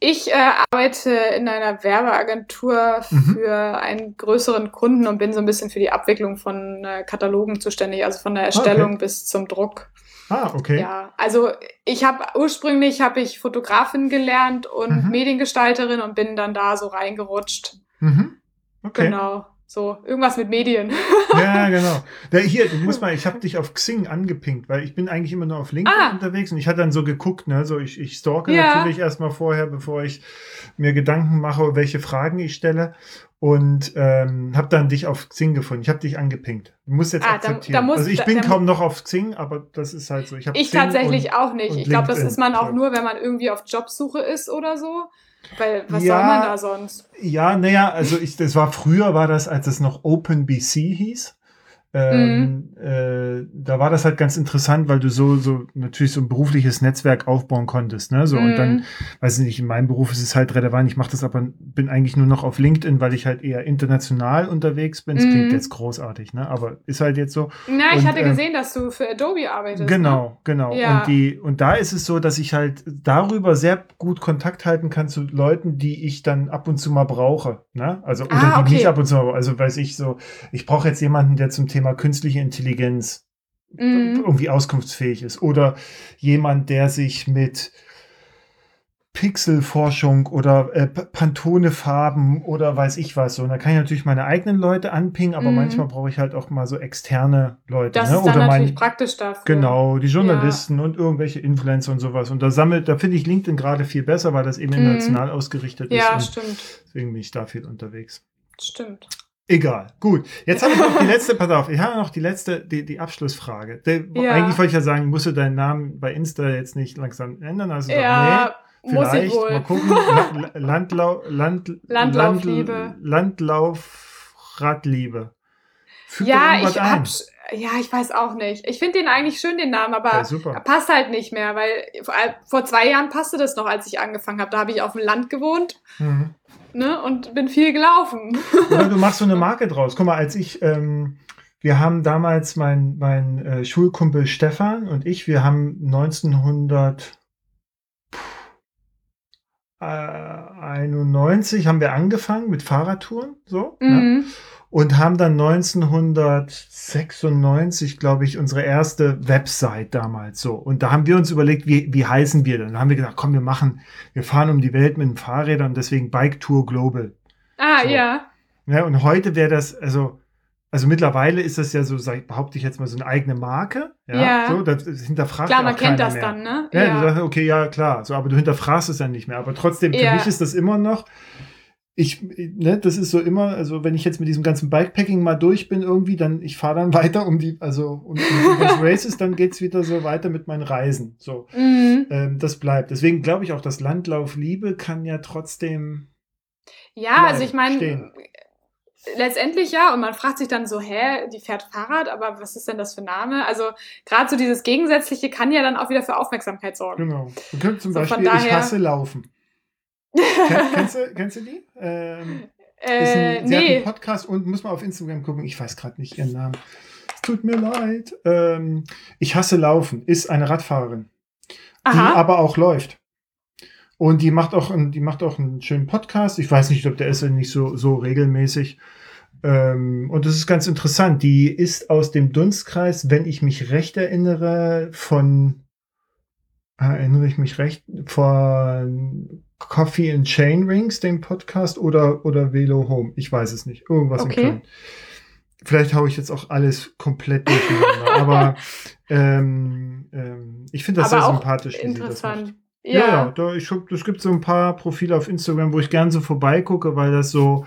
ich äh, arbeite in einer Werbeagentur Mhm. für einen größeren Kunden und bin so ein bisschen für die Abwicklung von äh, Katalogen zuständig, also von der Erstellung bis zum Druck. Ah, okay. Ja, also ich habe ursprünglich habe ich Fotografin gelernt und Mhm. Mediengestalterin und bin dann da so reingerutscht. Mhm. Okay. Genau, so irgendwas mit Medien. Ja, genau. Da, hier, du musst mal, ich habe dich auf Xing angepinkt, weil ich bin eigentlich immer nur auf LinkedIn Ah. unterwegs und ich hatte dann so geguckt, ne, so ich, ich stalke Ja. natürlich erstmal vorher, bevor ich mir Gedanken mache, welche Fragen ich stelle und ähm, habe dann dich auf Xing gefunden. Ich habe dich angepinkt. Du musst jetzt Ah, da- akzeptieren. da muss- also ich da- bin da- kaum noch auf Xing, aber das ist halt so. Ich, Ich Xing tatsächlich und, auch nicht. Ich glaube, das ist man auch nur, wenn man irgendwie auf Jobsuche ist oder so. Weil was Ja. soll man da sonst? Ja, naja, also ich, das war früher, war das, als es noch OpenBC hieß. Ähm, äh, da war das halt ganz interessant, weil du so, so natürlich so ein berufliches Netzwerk aufbauen konntest, ne? So, und dann, Mhm. weiß ich nicht, in meinem Beruf ist es halt relevant. Ich mache das aber, bin eigentlich nur noch auf LinkedIn, weil ich halt eher international unterwegs bin. Das klingt Mhm. jetzt großartig, ne? Aber ist halt jetzt so. Na, ich Und, hatte ähm, gesehen, dass du für Adobe arbeitest. Ne? Genau, genau. Ja. Und die, und da ist es so, dass ich halt darüber sehr gut Kontakt halten kann zu Leuten, die ich dann ab und zu mal brauche. Ne? Also, oder Ah, die okay. nicht ab und zu mal. Also weiß ich so, ich brauche jetzt jemanden, der zum Thema künstliche Intelligenz Mhm. irgendwie auskunftsfähig ist. Oder jemand, der sich mit Pixelforschung oder äh, Pantone-Farben oder weiß ich was so. Und da kann ich natürlich meine eigenen Leute anpingen, aber Mhm. manchmal brauche ich halt auch mal so externe Leute. Das ne? ist dann oder natürlich mein, praktisch dafür. Genau, die Journalisten und irgendwelche Influencer und sowas. Und da sammelt, da finde ich LinkedIn gerade viel besser, weil das eben Mhm. international ausgerichtet ist. Ja, stimmt. deswegen bin ich da viel unterwegs. Stimmt. Egal, gut. Jetzt habe ich noch die letzte, pass auf, ich habe noch die letzte, die, die Abschlussfrage. Der, Ja. Eigentlich wollte ich ja sagen, musst du deinen Namen bei Insta jetzt nicht langsam ändern. Also Ja, nee, muss ich vielleicht, wohl. mal gucken. La- Landlau, Land, Landlaufliebe. Land, Landlaufradliebe. Füg da Ja, ich ein. hab, ja, ich weiß auch nicht. Ich finde den eigentlich schön, den Namen, aber Ja, passt halt nicht mehr, weil vor, zwei Jahren passte das noch, als ich angefangen habe. Da habe ich auf dem Land gewohnt Mhm. ne, und bin viel gelaufen. Oder du machst so eine Marke draus. Guck mal, als ich, ähm, wir haben damals mein, mein äh, Schulkumpel Stefan und ich, wir haben 1991 haben wir angefangen mit Fahrradtouren, so, ne? Und haben dann 1996, glaube ich, unsere erste Website damals so. Und da haben wir uns überlegt, wie, wie heißen wir denn? Da haben wir gesagt, komm, wir machen, wir fahren um die Welt mit den Fahrrädern und deswegen Bike Tour Global. Ah, So. ja. Ja, und heute wäre das, also, also mittlerweile ist das ja so, sag, behaupte ich jetzt mal, so eine eigene Marke. Ja. Ja. So, das, das hinterfragt Klar, ja man kennt das mehr. dann, ne? Ja, du sagst, okay, ja, klar. So, aber du hinterfragst es dann nicht mehr. Aber trotzdem, für Ja. mich ist das immer noch, ich, ne, das ist so immer, also wenn ich jetzt mit diesem ganzen Bikepacking mal durch bin irgendwie, dann, ich fahre dann weiter um die, also um, um die Races, dann geht's wieder so weiter mit meinen Reisen. So, Mhm. ähm, das bleibt. Deswegen glaube ich auch, das Landlauf Liebe kann ja trotzdem Ja, Bleiben, also ich meine, letztendlich ja, und man fragt sich dann so, hä, die fährt Fahrrad, aber was ist denn das für ein Name? Also gerade so dieses Gegensätzliche kann ja dann auch wieder für Aufmerksamkeit sorgen. Genau. Du könntest zum So, Beispiel, ich daher- hasse Laufen. Ken, kennst, du, kennst du die? Ähm, ist Äh, ein, sie hat einen nee. Podcast und muss mal auf Instagram gucken. Ich weiß gerade nicht ihren Namen. Es tut mir leid. Ähm, ich hasse Laufen. Ist eine Radfahrerin, die Aha. aber auch läuft. Und die macht auch, einen- die macht auch einen schönen Podcast. Ich weiß nicht, ob der ist ja nicht so, so regelmäßig. Ähm, und das ist ganz interessant. Die ist aus dem Dunstkreis, wenn ich mich recht erinnere, von, erinnere ich mich recht, von Coffee and Chain Rings, dem Podcast, oder, oder Velo Home. Ich weiß es nicht. Irgendwas Okay. in Köln. Vielleicht haue ich jetzt auch alles komplett durcheinander. aber ähm, ähm, ich finde das Aber sehr sympathisch, wie sie das macht. Interessant. Ja, ja, Ja. da, ich, es gibt so ein paar Profile auf Instagram, wo ich gern so vorbeigucke, weil das so,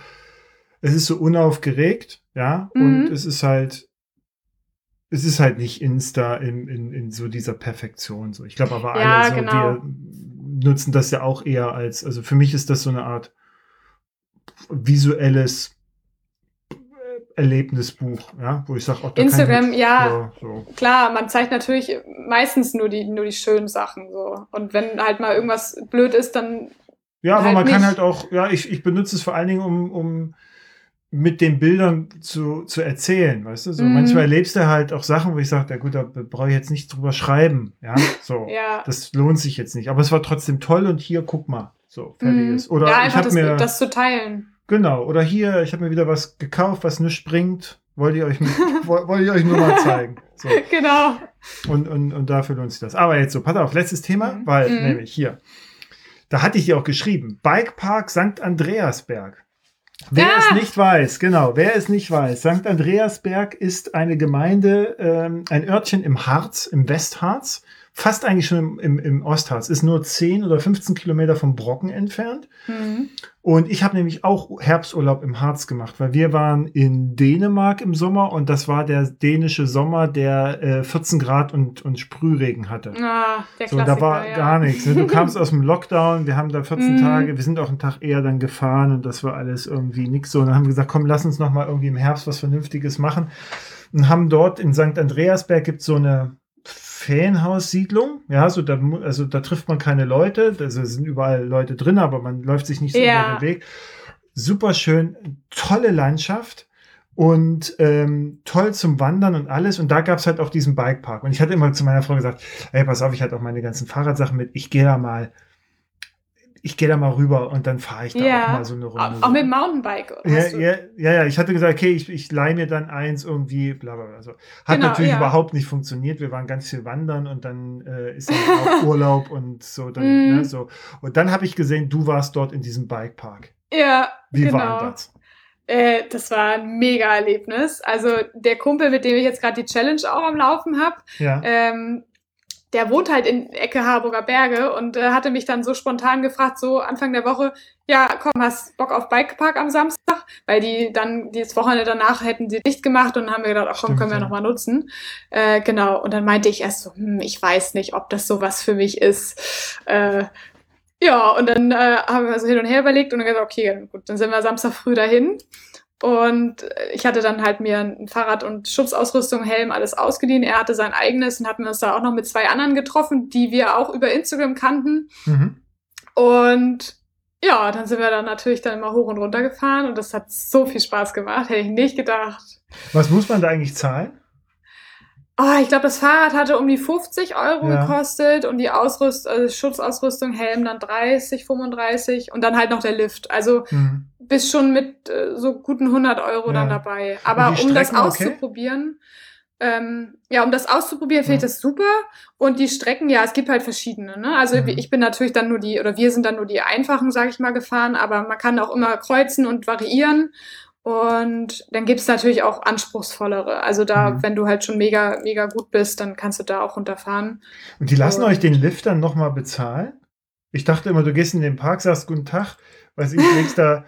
es ist so unaufgeregt, ja, und Mhm. es ist halt, es ist halt nicht Insta in, in, in so dieser Perfektion. So. Ich glaube aber Ja, alle so, genau. wir nutzen das ja auch eher als, also für mich ist das so eine Art visuelles Erlebnisbuch, ja, wo ich sage, oh, kann Instagram, ja. so. Klar, man zeigt natürlich meistens nur die, nur die schönen Sachen so. Und wenn halt mal irgendwas blöd ist, dann Ja, aber Halt man kann nicht. halt auch, ja, ich, ich benutze es vor allen Dingen, um, um mit den Bildern zu, zu erzählen, weißt du? So, Mhm. manchmal erlebst du halt auch Sachen, wo ich sage, ja gut, da brauche ich jetzt nicht drüber schreiben, ja, so. ja. Das lohnt sich jetzt nicht. Aber es war trotzdem toll und hier, guck mal, so, fertig Mhm. ist. Oder ja, ich einfach habe das, mir, das zu teilen. genau, oder hier, ich habe mir wieder was gekauft, was nicht bringt, wollte ich euch, woll- wollte ich euch nur mal zeigen. So. genau. Und, und, und dafür lohnt sich das. Aber jetzt so, pass auf, letztes Thema, Mhm. weil Mhm. nämlich hier, da hatte ich dir auch geschrieben, Bikepark St. Andreasberg. Wer Ja. es nicht weiß, genau, wer es nicht weiß, St. Andreasberg ist eine Gemeinde, ähm, ein Örtchen im Harz, im Westharz, fast eigentlich schon im, im, im Ostharz, ist nur 10 oder 15 Kilometer vom Brocken entfernt. Mhm. Und ich habe nämlich auch Herbsturlaub im Harz gemacht, weil wir waren in Dänemark im Sommer und das war der dänische Sommer, der äh, 14 Grad und, und Sprühregen hatte. Ah, der So, Klassiker, da war ja. gar nichts. Ne? Du kamst aus dem Lockdown, wir haben da 14 Mhm. Tage, wir sind auch einen Tag eher dann gefahren und das war alles irgendwie nix so. Und dann haben wir gesagt, komm, lass uns noch mal irgendwie im Herbst was Vernünftiges machen. Und haben dort in St. Andreasberg gibt so eine Ferienhaussiedlung. Ja, so da, also da trifft man keine Leute, also sind überall Leute drin, aber man läuft sich nicht so Ja. über den Weg. Super schön, tolle Landschaft und ähm, toll zum Wandern und alles. Und da gab es halt auch diesen Bikepark. Und ich hatte immer zu meiner Frau gesagt, ey, pass auf, ich hatte auch meine ganzen Fahrradsachen mit. Ich gehe da mal, ich gehe da mal rüber und dann fahre ich da Ja. auch mal so eine Runde. Auch, auch mit Mountainbike. ja, ja, ja, ja, ich hatte gesagt, okay, ich, ich leih mir dann eins irgendwie, bla bla bla. So. Hat Genau, natürlich ja. überhaupt nicht funktioniert. Wir waren ganz viel wandern und dann äh, ist dann auch Urlaub und so. Dann, Mhm. ne, so. Und dann habe ich gesehen, du warst dort in diesem Bikepark. Ja, Wie genau. war das? Äh, das war ein mega Erlebnis. Also der Kumpel, mit dem ich jetzt gerade die Challenge auch am Laufen habe, Ja. ähm, der wohnt halt in Ecke Harburger Berge und äh, hatte mich dann so spontan gefragt, so Anfang der Woche, ja, komm, hast Bock auf Bikepark am Samstag? Weil die dann, dieses Wochenende danach hätten sie dicht gemacht und haben wir gedacht, ach komm, können wir ja. nochmal nutzen. Äh, genau, und dann meinte ich erst so, hm, ich weiß nicht, ob das sowas für mich ist. Äh, ja, und dann äh, haben wir so hin und her überlegt und dann gesagt, okay, gut, dann sind wir Samstag früh dahin. Und ich hatte dann halt mir ein Fahrrad und Schutzausrüstung, Helm, alles ausgeliehen. Er hatte sein eigenes und hatten uns da auch noch mit zwei anderen getroffen, die wir auch über Instagram kannten. Mhm. Und ja, dann sind wir dann natürlich dann immer hoch und runter gefahren und das hat so viel Spaß gemacht, hätte ich nicht gedacht. Was muss man da eigentlich zahlen? Oh, ich glaube, das Fahrrad hatte um die 50 Euro Ja. gekostet und die Ausrüst also Schutzausrüstung, Helm dann 30, 35 und dann halt noch der Lift. Also Mhm. bist schon mit äh, so guten 100 Euro dann Ja. dabei. Aber um das Strecken, okay? auszuprobieren, ähm, ja, um das auszuprobieren, finde ich Ja. das super. Und die Strecken, ja, es gibt halt verschiedene. Ne? Also Mhm. ich bin natürlich dann nur die, oder wir sind dann nur die einfachen, sage ich mal, gefahren, aber man kann auch immer kreuzen und variieren. Und dann gibt es natürlich auch anspruchsvollere. Also da, Mhm. wenn du halt schon mega, mega gut bist, dann kannst du da auch runterfahren. Und die lassen Und- euch den Lift dann nochmal bezahlen? Ich dachte immer, du gehst in den Park, sagst guten Tag, weiß ich, legst da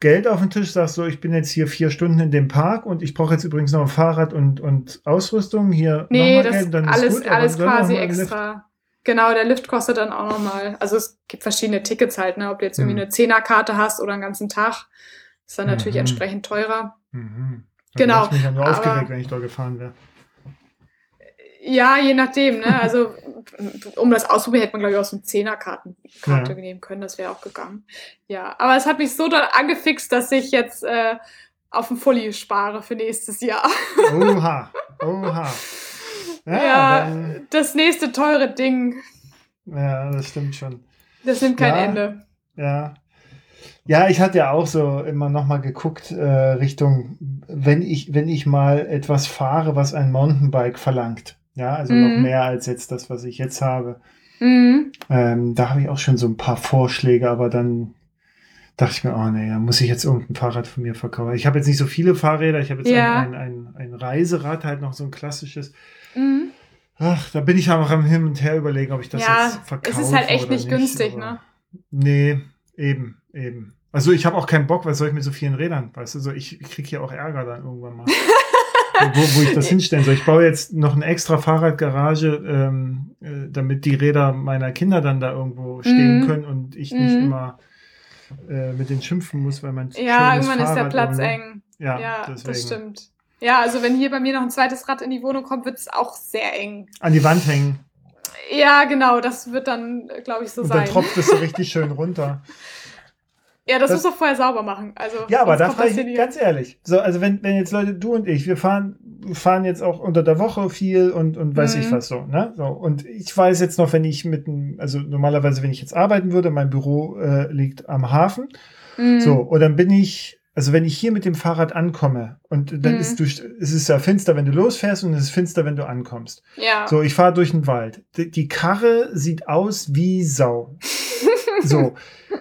Geld auf den Tisch, sagst so, ich bin jetzt hier vier Stunden in dem Park und ich brauche jetzt übrigens noch ein Fahrrad und, und Ausrüstung. Hier Nee, nochmal das Geld, dann ist alles, gut, aber alles quasi Lift. extra. Genau, der Lift kostet dann auch nochmal. Also es gibt verschiedene Tickets halt, ne? Ob du jetzt irgendwie Mhm. eine Zehnerkarte hast oder einen ganzen Tag. Ist dann natürlich Mhm. entsprechend teurer. Mhm. Genau, Ich mich ja nur aufgeregt, wenn ich da gefahren wäre. Ja, je nachdem, ne? Also, um das auszuprobieren, hätte man, glaube ich, auch so eine Zehnerkarten Karte Ja. nehmen können. Das wäre auch gegangen. Ja, aber es hat mich so doll angefixt, dass ich jetzt äh, auf den Fully spare für nächstes Jahr. Oha, oha. Ja, Ja, dann, das nächste teure Ding, ja, das stimmt schon. das nimmt kein Ja. Ende. Ja. Ja, ich hatte ja auch so immer noch mal geguckt äh, Richtung, wenn ich, wenn ich mal etwas fahre, was ein Mountainbike verlangt. Ja, also noch Mhm. mehr als jetzt das, was ich jetzt habe. Mhm. Ähm, da habe ich auch schon so ein paar Vorschläge, aber dann dachte ich mir, oh nee, da muss ich jetzt irgendein Fahrrad von mir verkaufen. Ich habe jetzt nicht so viele Fahrräder, ich habe jetzt Ja. ein, ein, ein, ein Reiserad, halt noch so ein klassisches. Mhm. Ach, da bin ich aber am Hin und Her überlegen, ob ich das Ja, jetzt verkaufe. es ist halt echt oder nicht günstig, ne? Nee, eben, eben. Also ich habe auch keinen Bock, was soll ich mit so vielen Rädern? Weißt du, so ich, ich krieg hier auch Ärger dann irgendwann mal. wo, wo ich das hinstellen soll. Ich baue jetzt noch eine extra Fahrradgarage, ähm, äh, damit die Räder meiner Kinder dann da irgendwo stehen Mhm. können und ich nicht Mhm. immer äh, mit denen schimpfen muss, weil mein Ja, irgendwann ist der Fahrrad Platz irgendwo- eng. Ja, Ja, das stimmt. Ja, also wenn hier bei mir noch ein zweites Rad in die Wohnung kommt, wird es auch sehr eng. An die Wand hängen Ja, genau, das wird dann, glaube ich, so und sein. dann tropft es so richtig schön runter. Ja, das, Das- muss doch vorher sauber machen. Also, Ja, aber da frage ich ganz ehrlich. So, also wenn, wenn jetzt Leute, du und ich, wir fahren, fahren jetzt auch unter der Woche viel und, und weiß Mhm. ich was so, ne? So, und ich weiß jetzt noch, wenn ich mit einem, also normalerweise, wenn ich jetzt arbeiten würde, mein Büro äh, liegt am Hafen. Mhm. So, und dann bin ich, also wenn ich hier mit dem Fahrrad ankomme und dann Mhm. ist du, es ist ja finster, wenn du losfährst und es ist finster, wenn du ankommst. Ja. So, ich fahre durch den Wald. Die, die Karre sieht aus wie Sau. So,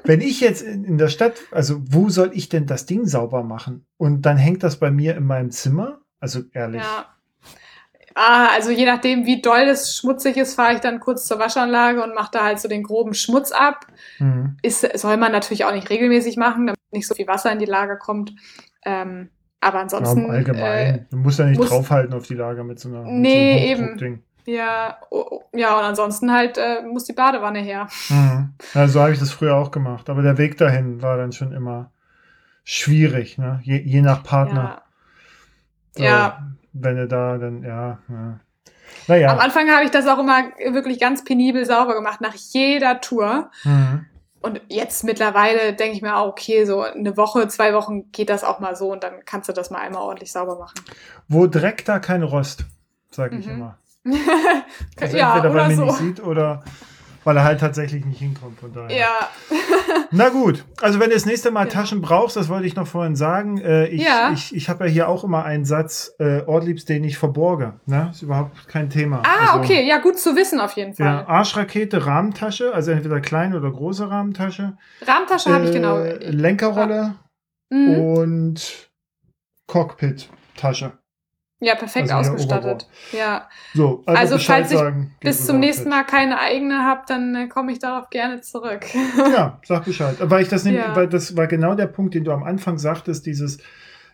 wenn ich jetzt in, der Stadt, also wo soll ich denn das Ding sauber machen? Und dann hängt das bei mir in meinem Zimmer? Also ehrlich. Ja. Ah, also je nachdem, wie doll es schmutzig ist, fahre ich dann kurz zur Waschanlage und mache da halt so den groben Schmutz ab. Mhm. Ist, soll man natürlich auch nicht regelmäßig machen, damit nicht so viel Wasser in die Lager kommt. Ähm, aber Ja, ansonsten. im Allgemein. Äh, du musst ja nicht muss- draufhalten auf die Lager mit so einer Nee, so einem eben. Ja, oh, ja, und ansonsten halt äh, muss die Badewanne her. Mhm. Ja, so habe ich das früher auch gemacht. Aber der Weg dahin war dann schon immer schwierig, ne? Je, je nach Partner. Ja. So, Ja. Wenn du da dann, ja. ja. Naja. Am Anfang habe ich das auch immer wirklich ganz penibel sauber gemacht, nach jeder Tour. Mhm. Und jetzt mittlerweile denke ich mir auch, okay, so eine Woche, zwei Wochen geht das auch mal so und dann kannst du das mal einmal ordentlich sauber machen. Wo Dreck, da kein Rost, sage ich Mhm. immer. Also ja, entweder weil man ihn so. nicht sieht oder weil er halt tatsächlich nicht hinkommt. Von daher. Ja, Na gut, also wenn du das nächste Mal Genau. Taschen brauchst, das wollte ich noch vorhin sagen. Äh, ich Ja. ich, ich habe ja hier auch immer einen Satz, äh, Ortliebst, den ich verborge. Ne? Ist überhaupt kein Thema. Ah, Also, okay, ja, gut zu wissen auf jeden Ja, Fall. Arschrakete, Rahmentasche, also entweder kleine oder große Rahmentasche. Rahmentasche habe ich genau. Äh, Lenkerrolle Mhm. und Cockpit-Tasche. Ja, perfekt also hier ausgestattet. Ja. So, also, Also, falls ich sagen. Bis zum nächsten. Mal keine eigene habe, dann äh, komme ich darauf gerne zurück. Ja, sag Bescheid. Weil ich das nämlich, Ja. weil das war genau der Punkt, den du am Anfang sagtest, dieses,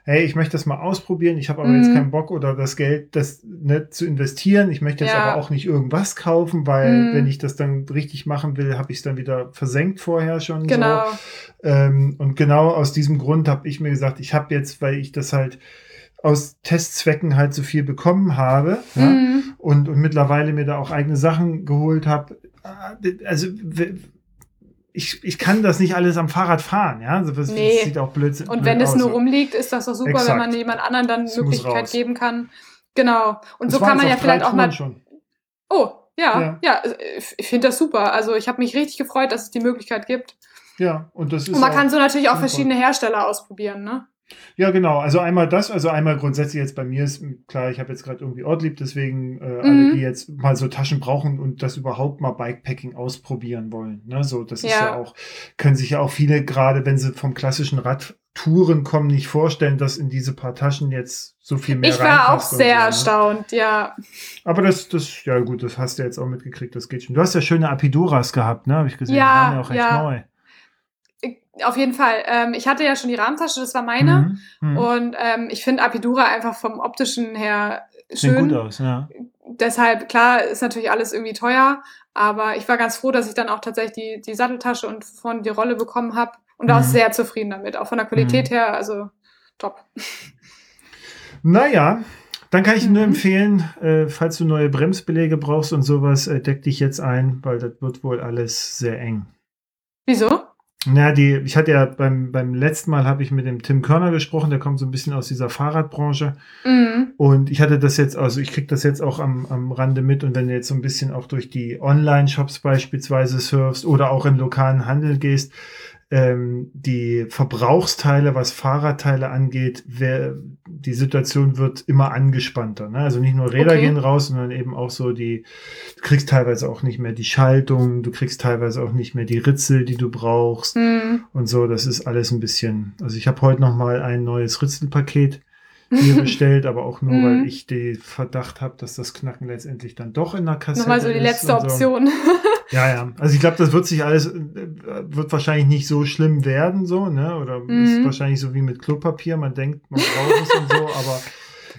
hey, ich möchte das mal ausprobieren, ich habe aber Mhm. jetzt keinen Bock oder das Geld, das ne, zu investieren. Ich möchte jetzt Ja. aber auch nicht irgendwas kaufen, weil Mhm. wenn ich das dann richtig machen will, habe ich es dann wieder versenkt vorher schon. Genau. So. Ähm, und genau aus diesem Grund habe ich mir gesagt, ich habe jetzt, weil ich das halt aus Testzwecken halt so viel bekommen habe, ja, Mhm. und, und mittlerweile mir da auch eigene Sachen geholt habe. Also ich, ich kann das nicht alles am Fahrrad fahren, ja. Also, das, Nee. das sieht auch blöd, Und blöd wenn es nur rumliegt, ist das doch super, Exakt. wenn man jemand anderen dann muss Möglichkeit geben kann. Genau. Und Das so kann man ja auch vielleicht auch Touren mal. schon. Oh, ja, Ja. ja, ich- finde das super. Also ich habe mich richtig gefreut, dass es die Möglichkeit gibt. Ja, und das ist Und man auch, kann so natürlich auch sinnvoll. verschiedene Hersteller ausprobieren, ne? Ja, genau. Also einmal das, also einmal grundsätzlich jetzt bei mir ist klar, ich habe jetzt gerade irgendwie Ortlieb, deswegen äh, alle, Mhm. die jetzt mal so Taschen brauchen und das überhaupt mal Bikepacking ausprobieren wollen. Ne? So, das ist Ja. ja auch, können sich ja auch viele, gerade wenn sie vom klassischen Radtouren kommen, nicht vorstellen, dass in diese paar Taschen jetzt so viel mehr Ich war auch sehr so, ne? erstaunt, ja. Aber das, das, ja gut, das hast du jetzt auch mitgekriegt, das geht schon. Du hast ja schöne Apiduras gehabt, ne? Habe ich gesehen. Ja, Die waren ja auch recht ja. neu. Auf jeden Fall. Ähm, ich hatte ja schon die Rahmentasche, das war meine. Mhm. Mhm. Und ähm, ich finde Apidura einfach vom optischen her Sieht schön. gut aus, ja. Deshalb, klar, ist natürlich alles irgendwie teuer, aber ich war ganz froh, dass ich dann auch tatsächlich die, die Satteltasche und vorne die Rolle bekommen habe. Und war auch sehr zufrieden damit. Auch von der Qualität Mhm. her, also top. Naja, dann kann ich nur Mhm. empfehlen, äh, falls du neue Bremsbeläge brauchst und sowas, äh, deck dich jetzt ein, weil das wird wohl alles sehr eng. Wieso? Na, die, ich hatte ja beim, beim letzten Mal habe ich mit dem Tim Körner gesprochen, der kommt so ein bisschen aus dieser Fahrradbranche. Mhm. Und ich hatte das jetzt, also ich kriege das jetzt auch am, am Rande mit und wenn du jetzt so ein bisschen auch durch die Online-Shops beispielsweise surfst oder auch in lokalen Handel gehst, ähm, die Verbrauchsteile, was Fahrradteile angeht, wer, die Situation wird immer angespannter. Ne? Also nicht nur Räder Okay. gehen raus, sondern eben auch so die, du kriegst teilweise auch nicht mehr die Schaltung, du kriegst teilweise auch nicht mehr die Ritzel, die du brauchst Mhm. und so. Das ist alles ein bisschen. Also ich habe heute noch mal ein neues Ritzelpaket mir bestellt, aber auch nur, Mhm. weil ich den Verdacht habe, dass das Knacken letztendlich dann doch in der Kassette Nochmal so die ist letzte so. Option. Ja, ja. Also ich glaube, das wird sich alles, äh, wird wahrscheinlich nicht so schlimm werden, so, ne? Oder ist Mhm. wahrscheinlich so wie mit Klopapier, man denkt, man braucht es und so, aber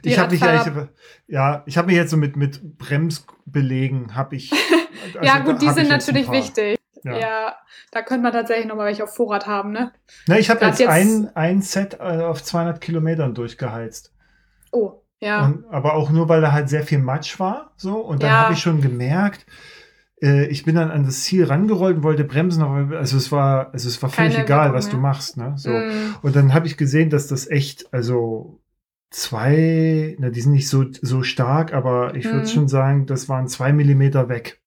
Die ich habe mich eigentlich, ja, ich habe mich jetzt so mit, mit Bremsbelegen, habe ich. also ja, gut, die sind natürlich wichtig. Ja. Ja. da könnte man tatsächlich nochmal welche auf Vorrat haben, ne? Na, ich habe jetzt, jetzt- ein, ein Set äh, auf 200 Kilometern durchgeheizt. Oh, ja. Und, aber auch nur, weil da halt sehr viel Matsch war. So. Und dann Ja. habe ich schon gemerkt, äh, ich bin dann an das Ziel rangerollt und wollte bremsen, aber also es war, also es war völlig Keine egal, Wirkung was du mehr. machst. Ne? So. Mhm. Und dann habe ich gesehen, dass das echt, also zwei, na, die sind nicht so, so stark, aber ich würde Mhm. schon sagen, das waren zwei Millimeter weg.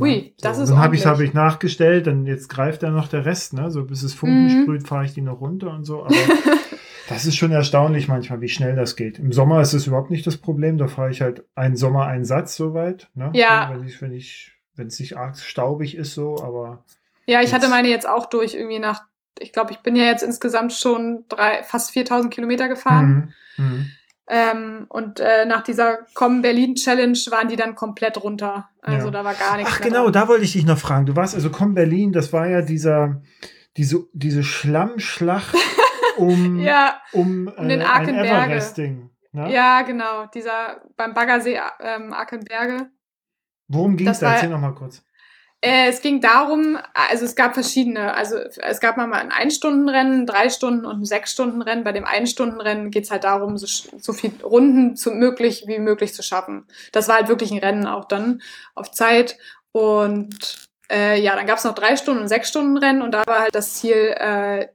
Ui, Ja, das so. ist Dann habe ich, hab ich nachgestellt, dann jetzt greift ja noch der Rest, ne? So bis es Funken Mhm. sprüht, fahre ich die noch runter und so. Aber das ist schon erstaunlich manchmal, wie schnell das geht. Im Sommer ist es überhaupt nicht das Problem. Da fahre ich halt einen Sommer einen Satz soweit. Ne? Ja. Wenn ich, wenn ich, wenn es nicht arg staubig ist, so, aber Ja, ich hatte Jetzt- meine jetzt auch durch irgendwie nach, ich glaube, ich bin ja jetzt insgesamt schon drei, fast 4000 Kilometer gefahren. Mhm. Mhm. Ähm, und äh, nach dieser Com Berlin Challenge waren die dann komplett runter. Also Ja. da war gar nichts Ach genau, dran. da wollte ich dich noch fragen. Du warst also komm Berlin, das war ja dieser, diese, diese Schlammschlacht um, Ja, um, um den äh, Arkenberge. Ne? ja, genau. Dieser beim Baggersee ähm, Arkenberge. Worum ging es da? war- Erzähl noch mal kurz. Äh, es ging darum, also es gab verschiedene, also es gab mal ein Ein-Stunden-Rennen, ein Drei-Stunden- und ein Sechs-Stunden-Rennen. Bei dem Ein-Stunden-Rennen geht es halt darum, so, so viel Runden zu möglich wie möglich zu schaffen. Das war halt wirklich ein Rennen auch dann auf Zeit. Und äh, ja, dann gab es noch Drei-Stunden- und Sechs-Stunden-Rennen und da war halt das Ziel, äh,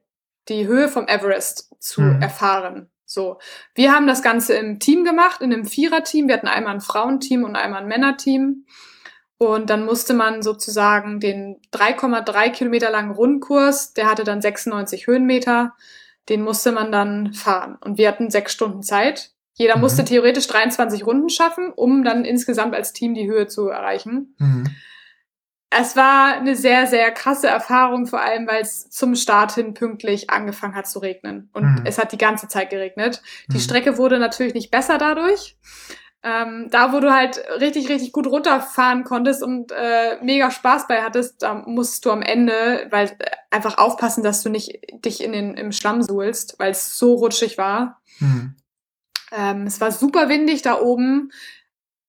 die Höhe vom Everest zu Mhm. erfahren. So, wir haben das Ganze im Team gemacht, in einem Viererteam. Wir hatten einmal ein Frauenteam und einmal ein Männerteam. Und dann musste man sozusagen den 3,3 Kilometer langen Rundkurs, der hatte dann 96 Höhenmeter, den musste man dann fahren. Und wir hatten sechs Stunden Zeit. Jeder Mhm. musste theoretisch 23 Runden schaffen, um dann insgesamt als Team die Höhe zu erreichen. Mhm. Es war eine sehr, sehr krasse Erfahrung, vor allem weil es zum Start hin pünktlich angefangen hat zu regnen. Und Mhm. es hat die ganze Zeit geregnet. Die Mhm. Strecke wurde natürlich nicht besser dadurch. Ähm, da, wo du halt richtig, richtig gut runterfahren konntest und äh, mega Spaß bei hattest, da musst du am Ende, weil äh, einfach aufpassen, dass du nicht dich in den, im Schlamm suhlst, weil es so rutschig war. Mhm. Ähm, es war super windig da oben.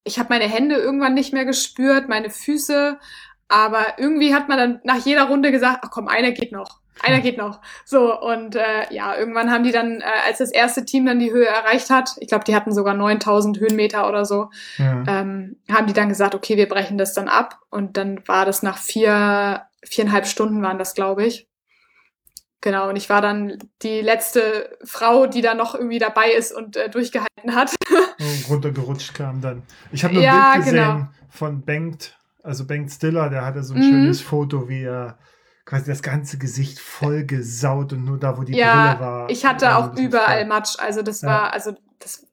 Ich habe meine Hände irgendwann nicht mehr gespürt, meine Füße. Aber irgendwie hat man dann nach jeder Runde gesagt, ach komm, einer geht noch. Einer geht noch. So, und äh, ja, irgendwann haben die dann, äh, als das erste Team dann die Höhe erreicht hat, ich glaube, die hatten sogar 9000 Höhenmeter oder so, Ja. ähm, haben die dann gesagt, okay, wir brechen das dann ab. Und dann war das nach vier, viereinhalb Stunden waren das, glaube ich. Genau, und ich war dann die letzte Frau, die da noch irgendwie dabei ist und äh, durchgehalten hat. Und runtergerutscht kam dann. Ich habe nur ein Ja, Bild gesehen genau. von Bengt, also Bengt Stiller, der hatte so ein Mhm. schönes Foto, wie er quasi das ganze Gesicht voll gesaut und nur da, wo die Ja, Brille war. Ich hatte auch überall. Matsch. Also das Ja. war, also das,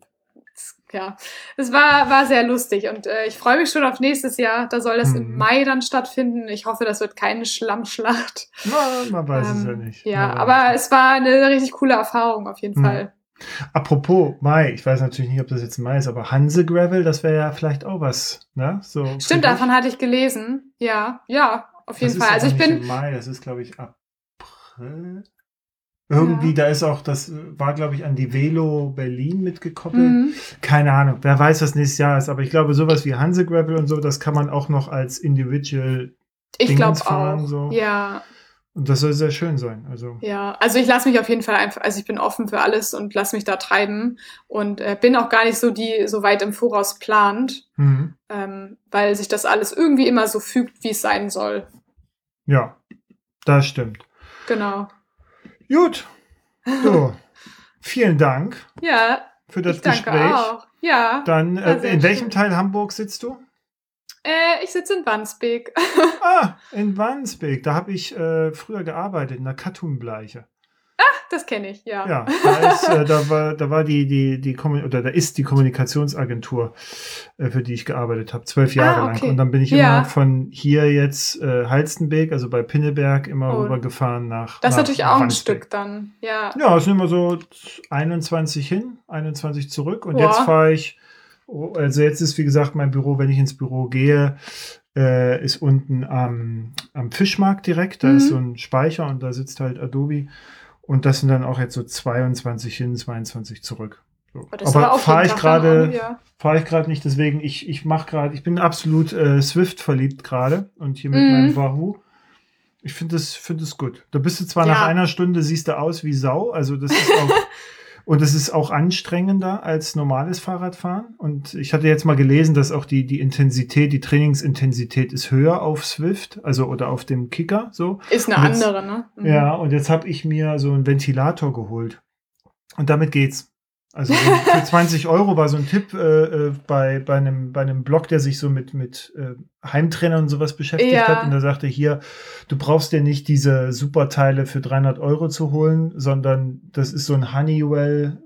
das ja, das war, war sehr lustig. Und äh, ich freue mich schon auf nächstes Jahr. Da soll das Mhm. im Mai dann stattfinden. Ich hoffe, das wird keine Schlammschlacht. Na, man weiß es ja Ähm, nicht. Ja, Man aber es war eine richtig coole Erfahrung auf jeden Mhm. Fall. Apropos Mai, ich weiß natürlich nicht, ob das jetzt Mai ist, aber Hanse Gravel, das wäre ja vielleicht auch was, ne? So Stimmt, davon hatte ich gelesen. Ja, ja, auf jeden das Fall. Ist Also ich bin, Mai, das ist glaube ich April. Irgendwie, Ja. da ist auch, das war, glaube ich, an die Velo Berlin mitgekoppelt. Mhm. Keine Ahnung, wer weiß, was nächstes Jahr ist, aber ich glaube, sowas wie Hanse Gravel und so, das kann man auch noch als Individual ich glaube auch. so. Ja, Und das soll sehr schön sein. Also. Ja, also ich lasse mich auf jeden Fall einfach, also ich bin offen für alles und lasse mich da treiben und äh, bin auch gar nicht so die so weit im Voraus plant, Mhm. ähm, weil sich das alles irgendwie immer so fügt, wie es sein soll. Ja, das stimmt. Genau. Gut. So, vielen Dank Ja, für das ich danke Gespräch. auch. Ja. Dann, äh, in welchem schön. Teil Hamburg sitzt du? Äh, ich sitze in Wandsbek. Ah, in Wandsbek. Da habe ich äh, früher gearbeitet, in der Cartoon-Bleiche. Das kenne ich, ja. Ja, da, ist, äh, da war, da war die, die, die oder da ist die Kommunikationsagentur, äh, für die ich gearbeitet habe, zwölf Jahre Ah, lang. okay. Und dann bin ich Ja. immer von hier jetzt äh, Halstenbeek, also bei Pinneberg, immer Oh. rübergefahren nach. Das ist nach natürlich auch ein. Stück dann. Ja. Ja, es sind immer so 21 hin, 21 zurück. Und Boah. jetzt fahre ich, also jetzt ist wie gesagt mein Büro, wenn ich ins Büro gehe, äh, ist unten am, am Fischmarkt direkt. Da Mhm. ist so ein Speicher und da sitzt halt Adobe. Und das sind dann auch jetzt so 22 hin, 22 zurück. So. Oh, aber fahre ich gerade, ja. fahre ich gerade nicht, deswegen ich, ich mache gerade, ich bin absolut äh, Swift verliebt gerade und hier mit Mhm. meinem Wahoo. Ich finde das, finde das gut. Da bist du zwar nach Ja. einer Stunde siehst du aus wie Sau, also das ist auch und es ist auch anstrengender als normales Fahrradfahren. Und ich hatte jetzt mal gelesen, dass auch die, die Intensität, die Trainingsintensität ist höher auf Swift, also oder auf dem Kicker so. Ist eine jetzt- andere, ne? Mhm. Ja, und jetzt habe ich mir so einen Ventilator geholt. Und damit geht's. Also so für 20 Euro war so ein Tipp äh, äh, bei, bei, einem, bei einem Blog, der sich so mit, mit äh, Heimtrainern und sowas beschäftigt Ja. hat. Und der sagte, hier, du brauchst dir nicht diese Superteile für 300 Euro zu holen, sondern das ist so ein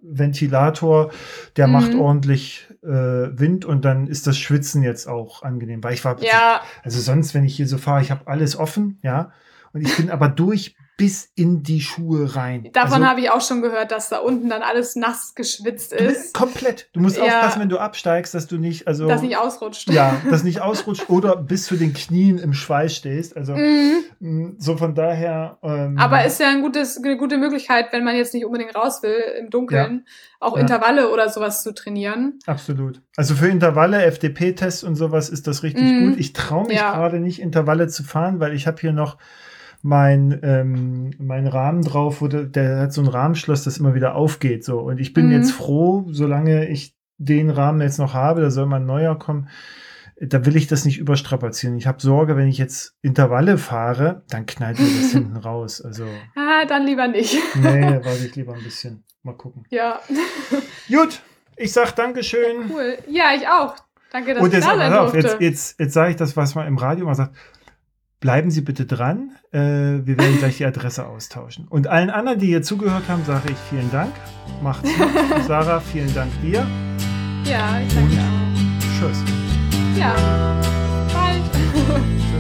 Honeywell-Ventilator, der Mhm. macht ordentlich äh, Wind und dann ist das Schwitzen jetzt auch angenehm. Weil ich war Ja, also sonst, wenn ich hier so fahre, ich habe alles offen, ja. Und ich bin aber durch bis in die Schuhe rein. davon also, habe ich auch schon gehört, dass da unten dann alles nass geschwitzt ist, komplett. Du musst Ja. aufpassen, wenn du absteigst, dass du nicht, also dass nicht ausrutscht. ja, dass nicht ausrutscht oder bis zu den Knien im Schweiß stehst. Also Mhm. mh, so von daher. Ähm, Aber ist ja ein gutes, eine gute Möglichkeit, wenn man jetzt nicht unbedingt raus will im Dunkeln, auch Ja. Intervalle oder sowas zu trainieren. Absolut. Also für Intervalle, FDP-Tests und sowas ist das richtig Mhm. gut. Ich traue mich Ja. gerade nicht, Intervalle zu fahren, weil ich habe hier noch mein, ähm, mein Rahmen drauf, wo der, der hat so ein Rahmenschloss, das immer wieder aufgeht. So. Und ich bin Mhm. jetzt froh, solange ich den Rahmen jetzt noch habe, da soll mal ein neuer kommen, da will ich das nicht überstrapazieren. Ich habe Sorge, wenn ich jetzt Intervalle fahre, dann knallt mir das hinten raus. Also, Ah, dann lieber nicht. nee, warte ich lieber ein bisschen. Mal gucken. Ja, Gut, ich sag Dankeschön. cool. Ja, ich auch. Danke, dass Und jetzt, da sein auf, jetzt, jetzt, jetzt sage ich das, was man im Radio mal sagt. Bleiben Sie bitte dran. Äh, wir werden gleich die Adresse austauschen. Und allen anderen, die hier zugehört haben, sage ich vielen Dank. Macht's gut. Sarah, vielen Dank dir. Ja, ich danke auch. Tschüss. Ja, bald.